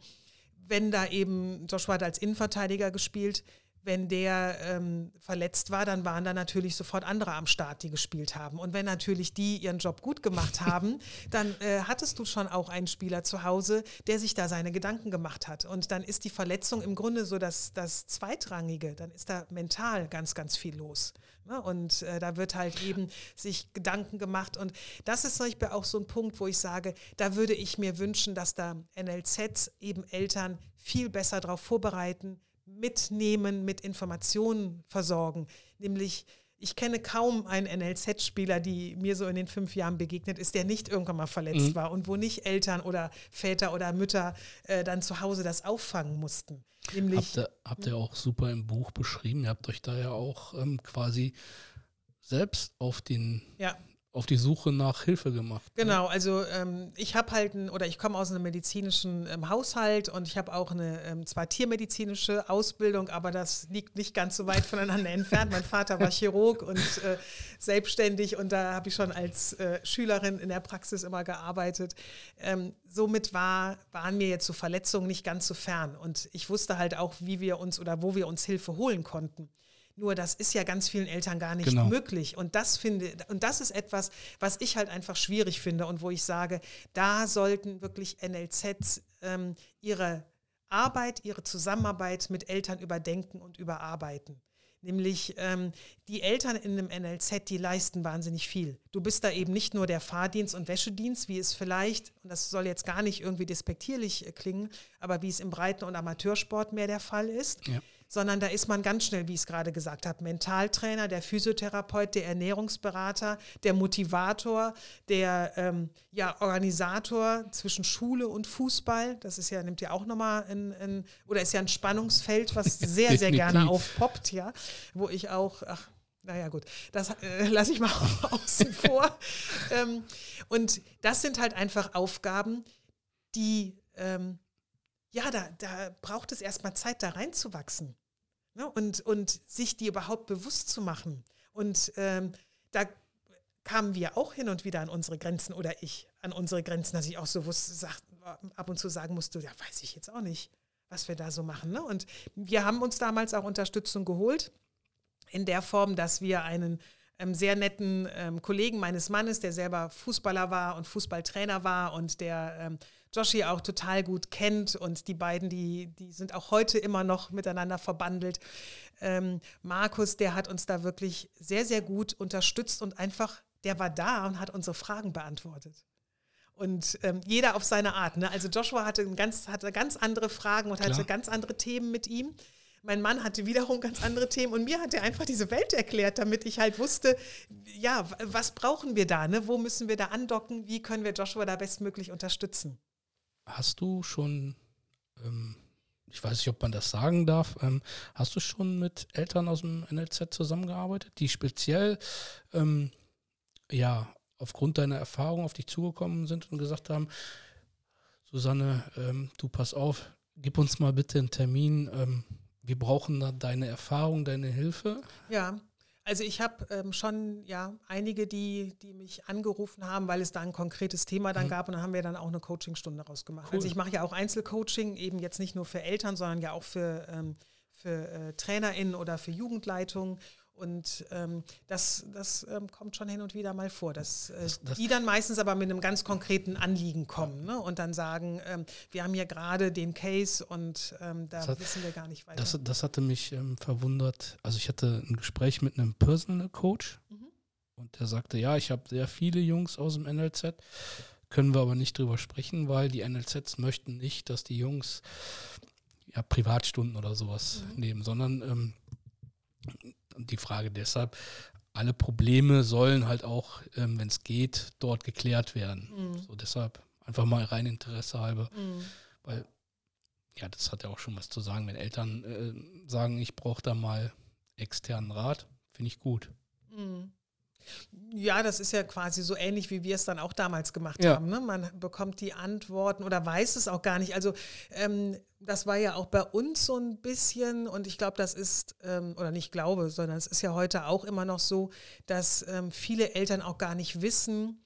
wenn da eben, Joshua hat als Innenverteidiger gespielt, wenn der ähm, verletzt war, dann waren da natürlich sofort andere am Start, die gespielt haben. Und wenn natürlich die ihren Job gut gemacht haben, dann äh, hattest du schon auch einen Spieler zu Hause, der sich da seine Gedanken gemacht hat. Und dann ist die Verletzung im Grunde so das, das Zweitrangige. Dann ist da mental ganz, ganz viel los. Ne? Und äh, da wird halt eben sich Gedanken gemacht. Und das ist zum Beispiel auch so ein Punkt, wo ich sage, da würde ich mir wünschen, dass da NLZs eben Eltern viel besser darauf vorbereiten, mitnehmen, mit Informationen versorgen. Nämlich, ich kenne kaum einen NLZ-Spieler, die mir so in den fünf Jahren begegnet ist, der nicht irgendwann mal verletzt mhm. war und wo nicht Eltern oder Väter oder Mütter äh, dann zu Hause das auffangen mussten. Nämlich, habt, ihr, habt ihr auch super im Buch beschrieben. Ihr habt euch da ja auch ähm, quasi selbst auf den ja auf die Suche nach Hilfe gemacht. Ne? Genau, also ähm, ich habe halt, ein, oder ich komme aus einem medizinischen ähm, Haushalt und ich habe auch eine ähm, zwar tiermedizinische Ausbildung, aber das liegt nicht ganz so weit voneinander entfernt. Mein Vater war Chirurg und äh, selbstständig und da habe ich schon als äh, Schülerin in der Praxis immer gearbeitet. Ähm, somit war, waren mir jetzt so Verletzungen nicht ganz so fern und ich wusste halt auch, wie wir uns oder wo wir uns Hilfe holen konnten. Nur das ist ja ganz vielen Eltern gar nicht genau. möglich. Und das finde, und das ist etwas, was ich halt einfach schwierig finde und wo ich sage, da sollten wirklich NLZs ähm, ihre Arbeit, ihre Zusammenarbeit mit Eltern überdenken und überarbeiten. Nämlich ähm, die Eltern in einem NLZ, die leisten wahnsinnig viel. Du bist da eben nicht nur der Fahrdienst und Wäschedienst, wie es vielleicht, und das soll jetzt gar nicht irgendwie despektierlich äh, klingen, aber wie es im Breiten- und Amateursport mehr der Fall ist. Ja sondern da ist man ganz schnell, wie ich es gerade gesagt habe, Mentaltrainer, der Physiotherapeut, der Ernährungsberater, der Motivator, der ähm, ja, Organisator zwischen Schule und Fußball. Das ist ja, nimmt ja auch nochmal ein, ein, oder ist ja ein Spannungsfeld, was sehr, sehr gerne aufpoppt, ja, wo ich auch, ach, naja, gut, das äh, lasse ich mal außen vor. ähm, und das sind halt einfach Aufgaben, die ähm, ja, da, da braucht es erstmal Zeit, da reinzuwachsen ne? und, und sich die überhaupt bewusst zu machen. Und ähm, da kamen wir auch hin und wieder an unsere Grenzen oder ich an unsere Grenzen, dass ich auch so wusste, ab und zu sagen musste, ja, weiß ich jetzt auch nicht, was wir da so machen. Ne? Und wir haben uns damals auch Unterstützung geholt in der Form, dass wir einen ähm, sehr netten ähm, Kollegen meines Mannes, der selber Fußballer war und Fußballtrainer war und der ähm, Joshi auch total gut kennt und die beiden, die, die sind auch heute immer noch miteinander verbandelt. Ähm, Markus, der hat uns da wirklich sehr, sehr gut unterstützt und einfach, der war da und hat unsere Fragen beantwortet. Und ähm, jeder auf seine Art. Ne? Also Joshua hatte, ganz, hatte ganz andere Fragen und Klar. hatte ganz andere Themen mit ihm. Mein Mann hatte wiederum ganz andere Themen und mir hat er einfach diese Welt erklärt, damit ich halt wusste, ja, was brauchen wir da, ne? wo müssen wir da andocken, wie können wir Joshua da bestmöglich unterstützen. Hast du schon, ähm, ich weiß nicht, ob man das sagen darf, ähm, hast du schon mit Eltern aus dem NLZ zusammengearbeitet, die speziell, ähm, ja, aufgrund deiner Erfahrung auf dich zugekommen sind und gesagt haben, Susanne, ähm, du pass auf, gib uns mal bitte einen Termin, ähm, wir brauchen da deine Erfahrung, deine Hilfe. Ja, also ich habe ähm, schon ja einige, die, die mich angerufen haben, weil es da ein konkretes Thema dann mhm. gab und dann haben wir dann auch eine Coachingstunde rausgemacht. Also cool. Also ich mache ja auch Einzelcoaching, eben jetzt nicht nur für Eltern, sondern ja auch für, ähm, für äh, TrainerInnen oder für Jugendleitungen. Und ähm, das, das ähm, kommt schon hin und wieder mal vor, dass äh, das, das die dann meistens aber mit einem ganz konkreten Anliegen kommen ne? und dann sagen, ähm, wir haben hier gerade den Case und ähm, da hat, wissen wir gar nicht weiter. Das, das hatte mich ähm, verwundert. Also ich hatte ein Gespräch mit einem Personal Coach mhm. und der sagte, ja, ich habe sehr viele Jungs aus dem NLZ, können wir aber nicht drüber sprechen, weil die NLZs möchten nicht, dass die Jungs ja, Privatstunden oder sowas mhm. nehmen, sondern ähm, die Frage deshalb, alle Probleme sollen halt auch, ähm, wenn es geht, dort geklärt werden. Mhm. So deshalb einfach mal rein Interesse halber. Mhm. Weil, ja, das hat ja auch schon was zu sagen, wenn Eltern äh, sagen, ich brauche da mal externen Rat, finde ich gut. Mhm. Ja, das ist ja quasi so ähnlich, wie wir es dann auch damals gemacht ja. haben. Ne? Man bekommt die Antworten oder weiß es auch gar nicht. Also ähm, das war ja auch bei uns so ein bisschen und ich glaube, das ist, ähm, oder nicht glaube, sondern es ist ja heute auch immer noch so, dass ähm, viele Eltern auch gar nicht wissen,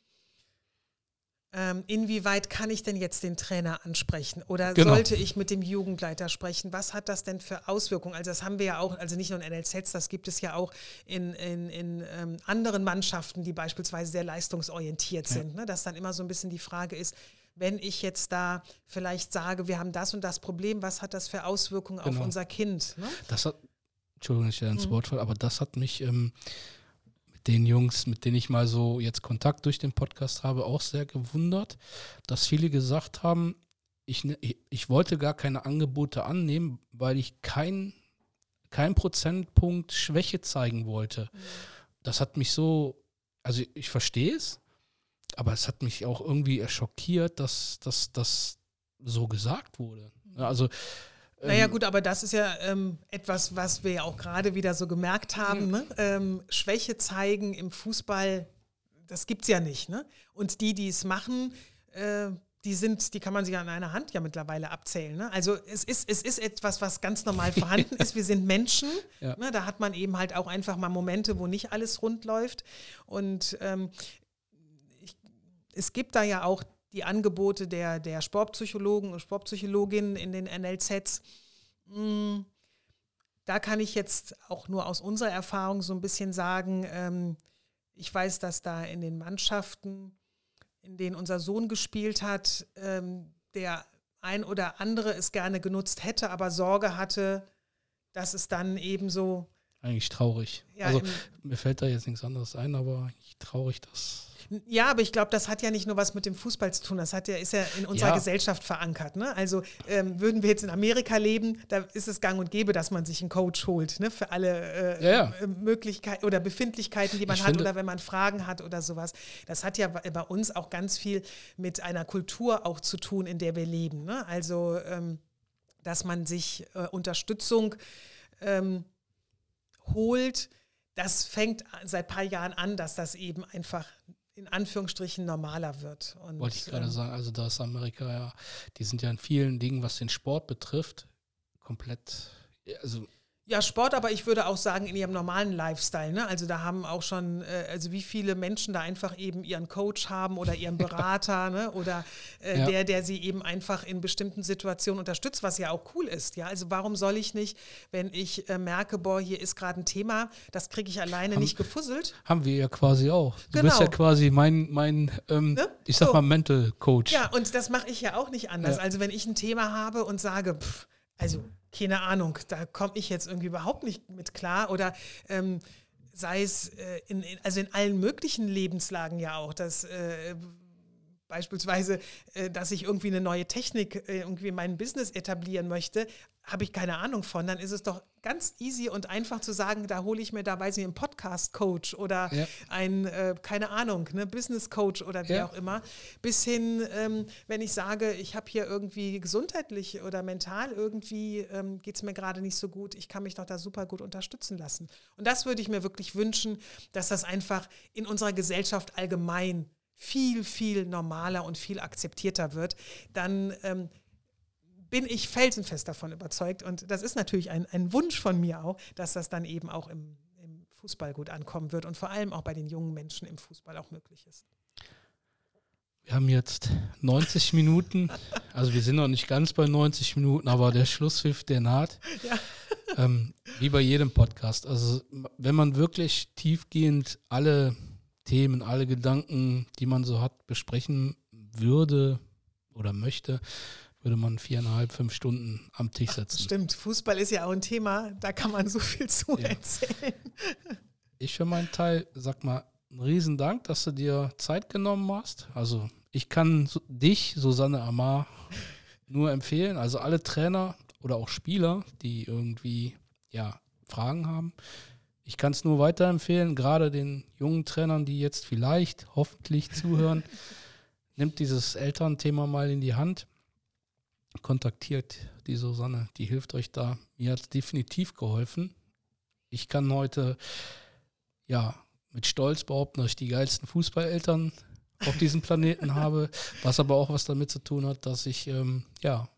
ähm, inwieweit kann ich denn jetzt den Trainer ansprechen oder genau. sollte ich mit dem Jugendleiter sprechen? Was hat das denn für Auswirkungen? Also das haben wir ja auch, also nicht nur in NLZs, das gibt es ja auch in, in, in ähm, anderen Mannschaften, die beispielsweise sehr leistungsorientiert ja. sind, ne? dass dann immer so ein bisschen die Frage ist, wenn ich jetzt da vielleicht sage, wir haben das und das Problem, was hat das für Auswirkungen genau. auf unser Kind? Ne? Das hat, Entschuldigung, ich ins mhm. Wort fall, aber das hat mich ähm, den Jungs, mit denen ich mal so jetzt Kontakt durch den Podcast habe, auch sehr gewundert, dass viele gesagt haben, ich, ne, ich wollte gar keine Angebote annehmen, weil ich keinen kein Prozentpunkt Schwäche zeigen wollte. Mhm. Das hat mich so, also ich verstehe es, aber es hat mich auch irgendwie schockiert, dass das so gesagt wurde. Mhm. Also naja ähm, gut, aber das ist ja ähm, etwas, was wir ja auch gerade wieder so gemerkt haben. Ne? Ähm, Schwäche zeigen im Fußball, das gibt es ja nicht. Ne? Und die, die es machen, äh, die sind, die kann man sich an einer Hand ja mittlerweile abzählen. Ne? Also es ist, es ist etwas, was ganz normal vorhanden ist. Wir sind Menschen. Ja. Ne? Da hat man eben halt auch einfach mal Momente, wo nicht alles rund läuft. Und ähm, ich, es gibt da ja auch die Angebote der, der Sportpsychologen und Sportpsychologinnen in den NLZs. Hm, da kann ich jetzt auch nur aus unserer Erfahrung so ein bisschen sagen, ähm, ich weiß, dass da in den Mannschaften in denen unser Sohn gespielt hat, ähm, der ein oder andere es gerne genutzt hätte, aber Sorge hatte, dass es dann ebenso. Eigentlich traurig. Ja, also mir fällt da jetzt nichts anderes ein, aber traurig, dass ja, aber ich glaube, das hat ja nicht nur was mit dem Fußball zu tun, das hat ja, ist ja in unserer ja. Gesellschaft verankert. Ne? Also ähm, würden wir jetzt in Amerika leben, da ist es gang und gäbe, dass man sich einen Coach holt, ne? für alle äh, ja, ja. Äh, Möglichkeiten oder Befindlichkeiten, die man ich hat oder wenn man Fragen hat oder sowas. Das hat ja bei uns auch ganz viel mit einer Kultur auch zu tun, in der wir leben. Ne? Also, ähm, dass man sich äh, Unterstützung ähm, holt, das fängt seit ein paar Jahren an, dass das eben einfach in Anführungsstrichen normaler wird. Und, Wollte ich gerade ähm, sagen, also da ist Amerika ja, die sind ja in vielen Dingen, was den Sport betrifft, komplett, also ja, Sport, aber ich würde auch sagen, in ihrem normalen Lifestyle. Ne? Also da haben auch schon, äh, also wie viele Menschen da einfach eben ihren Coach haben oder ihren Berater ne? oder äh, ja. der, der sie eben einfach in bestimmten Situationen unterstützt, was ja auch cool ist. Ja, also warum soll ich nicht, wenn ich äh, merke, boah, hier ist gerade ein Thema, das kriege ich alleine haben, nicht gefusselt? Haben wir ja quasi auch. Du genau. bist ja quasi mein, mein ähm, ne? ich sag so. mal, Mental Coach. Ja, und das mache ich ja auch nicht anders. Ja. Also wenn ich ein Thema habe und sage, pff, also keine Ahnung, da komme ich jetzt irgendwie überhaupt nicht mit klar. Oder ähm, sei es äh, in, in, also in allen möglichen Lebenslagen ja auch, dass äh, beispielsweise, äh, dass ich irgendwie eine neue Technik äh, irgendwie in meinem Business etablieren möchte, habe ich keine Ahnung von, dann ist es doch ganz easy und einfach zu sagen, da hole ich mir da, weiß ich, einen Podcast-Coach oder ja. ein, äh, keine Ahnung, ne, Business-Coach oder wie ja. auch immer. Bis hin, ähm, wenn ich sage, ich habe hier irgendwie gesundheitlich oder mental irgendwie ähm, geht es mir gerade nicht so gut, ich kann mich doch da super gut unterstützen lassen. Und das würde ich mir wirklich wünschen, dass das einfach in unserer Gesellschaft allgemein viel, viel normaler und viel akzeptierter wird, dann ähm, bin ich felsenfest davon überzeugt. Und das ist natürlich ein, ein Wunsch von mir auch, dass das dann eben auch im, im Fußball gut ankommen wird und vor allem auch bei den jungen Menschen im Fußball auch möglich ist. Wir haben jetzt 90 Minuten, also wir sind noch nicht ganz bei 90 Minuten, aber der Schlusspfiff, der naht. Ja. Ähm, wie bei jedem Podcast. Also wenn man wirklich tiefgehend alle Themen, alle Gedanken, die man so hat, besprechen würde oder möchte, würde man viereinhalb, fünf Stunden am Tisch sitzen. Ach, stimmt, Fußball ist ja auch ein Thema, da kann man so viel zu ja. erzählen. Ich für meinen Teil sag mal einen riesen Dank, dass du dir Zeit genommen hast. Also ich kann dich, Susanne Amar, nur empfehlen. Also alle Trainer oder auch Spieler, die irgendwie ja Fragen haben. Ich kann es nur weiterempfehlen, gerade den jungen Trainern, die jetzt vielleicht hoffentlich zuhören. Nimmt dieses Elternthema mal in die Hand kontaktiert die Susanne, die hilft euch da. Mir hat es definitiv geholfen. Ich kann heute ja mit Stolz behaupten, dass ich die geilsten Fußballeltern auf diesem Planeten habe, was aber auch was damit zu tun hat, dass ich ähm, ja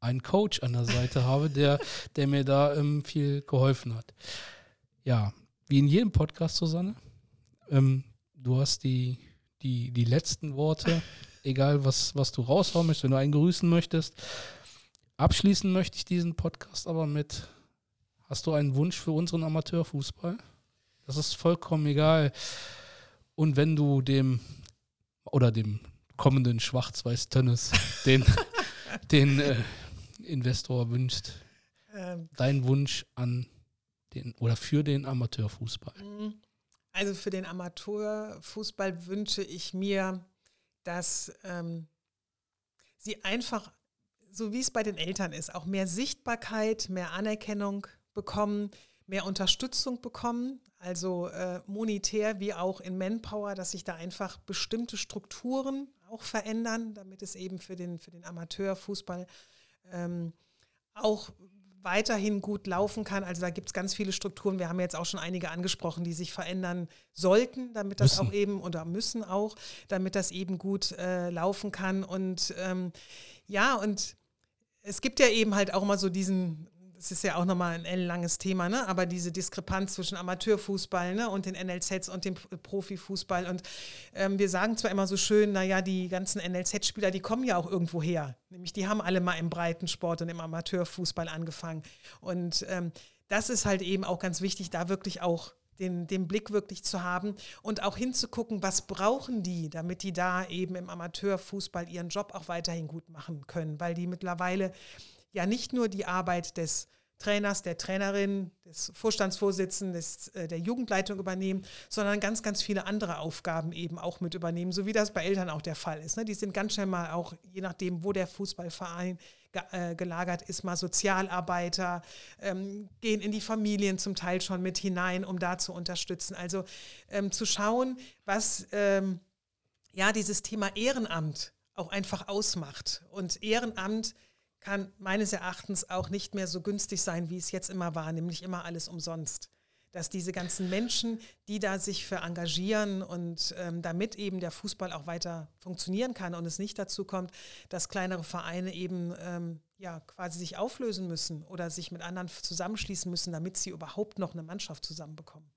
einen Coach an der Seite habe, der, der mir da ähm, viel geholfen hat. Ja, wie in jedem Podcast, Susanne, ähm, du hast die, die, die letzten Worte egal was, was du raushauen möchtest, wenn du einen grüßen möchtest. Abschließen möchte ich diesen Podcast aber mit, hast du einen Wunsch für unseren Amateurfußball? Das ist vollkommen egal. Und wenn du dem oder dem kommenden Schwarz-Weiß-Tennis den, den äh, Investor wünschst, ähm, dein Wunsch an den oder für den Amateurfußball? Also für den Amateurfußball wünsche ich mir, dass ähm, sie einfach, so wie es bei den Eltern ist, auch mehr Sichtbarkeit, mehr Anerkennung bekommen, mehr Unterstützung bekommen, also äh, monetär wie auch in Manpower, dass sich da einfach bestimmte Strukturen auch verändern, damit es eben für den, für den Amateurfußball ähm, auch weiterhin gut laufen kann. Also da gibt es ganz viele Strukturen. Wir haben jetzt auch schon einige angesprochen, die sich verändern sollten, damit das müssen. auch eben oder müssen auch, damit das eben gut äh, laufen kann. Und ähm, ja, und es gibt ja eben halt auch immer so diesen das ist ja auch nochmal ein ellenlanges Thema, ne? aber diese Diskrepanz zwischen Amateurfußball ne? und den NLZs und dem Profifußball. Und ähm, wir sagen zwar immer so schön, naja, die ganzen NLZ-Spieler, die kommen ja auch irgendwo her. Nämlich die haben alle mal im Breitensport und im Amateurfußball angefangen. Und ähm, das ist halt eben auch ganz wichtig, da wirklich auch den, den Blick wirklich zu haben und auch hinzugucken, was brauchen die, damit die da eben im Amateurfußball ihren Job auch weiterhin gut machen können, weil die mittlerweile ja nicht nur die Arbeit des Trainers, der Trainerin, des Vorstandsvorsitzenden, des, äh, der Jugendleitung übernehmen, sondern ganz, ganz viele andere Aufgaben eben auch mit übernehmen, so wie das bei Eltern auch der Fall ist. Ne? Die sind ganz schnell mal auch, je nachdem, wo der Fußballverein äh, gelagert ist, mal Sozialarbeiter, ähm, gehen in die Familien zum Teil schon mit hinein, um da zu unterstützen. Also ähm, zu schauen, was ähm, ja dieses Thema Ehrenamt auch einfach ausmacht. Und Ehrenamt kann meines Erachtens auch nicht mehr so günstig sein, wie es jetzt immer war, nämlich immer alles umsonst. Dass diese ganzen Menschen, die da sich für engagieren und ähm, damit eben der Fußball auch weiter funktionieren kann und es nicht dazu kommt, dass kleinere Vereine eben ähm, ja quasi sich auflösen müssen oder sich mit anderen zusammenschließen müssen, damit sie überhaupt noch eine Mannschaft zusammenbekommen.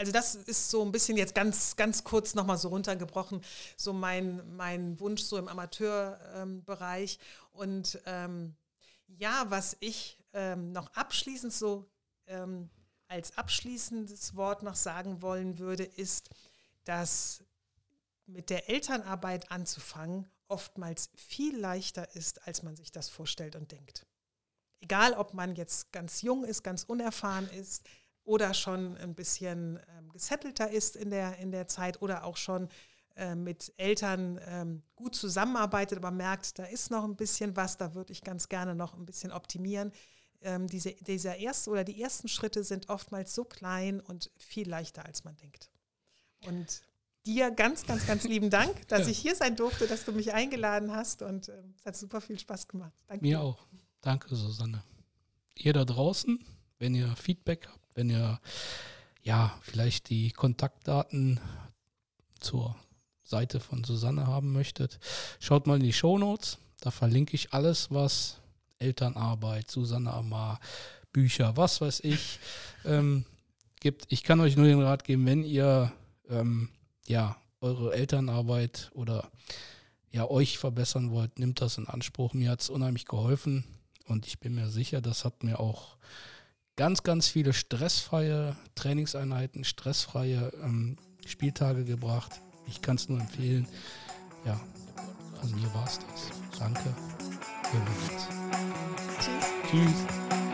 Also das ist so ein bisschen jetzt ganz, ganz kurz nochmal so runtergebrochen, so mein, mein Wunsch so im Amateurbereich. Ähm, und ähm, ja, was ich ähm, noch abschließend so ähm, als abschließendes Wort noch sagen wollen würde, ist, dass mit der Elternarbeit anzufangen oftmals viel leichter ist, als man sich das vorstellt und denkt. Egal, ob man jetzt ganz jung ist, ganz unerfahren ist, oder schon ein bisschen ähm, gesettelter ist in der, in der Zeit oder auch schon äh, mit Eltern ähm, gut zusammenarbeitet, aber merkt, da ist noch ein bisschen was, da würde ich ganz gerne noch ein bisschen optimieren. Ähm, diese, dieser erste oder die ersten Schritte sind oftmals so klein und viel leichter, als man denkt. Und dir ganz, ganz, ganz lieben Dank, dass ja. ich hier sein durfte, dass du mich eingeladen hast und ähm, es hat super viel Spaß gemacht. Danke. Mir auch. Danke, Susanne. Ihr da draußen, wenn ihr Feedback habt, wenn ihr ja vielleicht die Kontaktdaten zur Seite von Susanne haben möchtet, schaut mal in die Show Notes. Da verlinke ich alles, was Elternarbeit, Susanne Amar, Bücher, was weiß ich, ähm, gibt. Ich kann euch nur den Rat geben, wenn ihr ähm, ja eure Elternarbeit oder ja euch verbessern wollt, nimmt das in Anspruch. Mir hat es unheimlich geholfen und ich bin mir sicher, das hat mir auch ganz, ganz viele stressfreie Trainingseinheiten, stressfreie ähm, Spieltage gebracht. Ich kann es nur empfehlen. Ja, von mir war es das. Danke. Tschüss. Tschüss.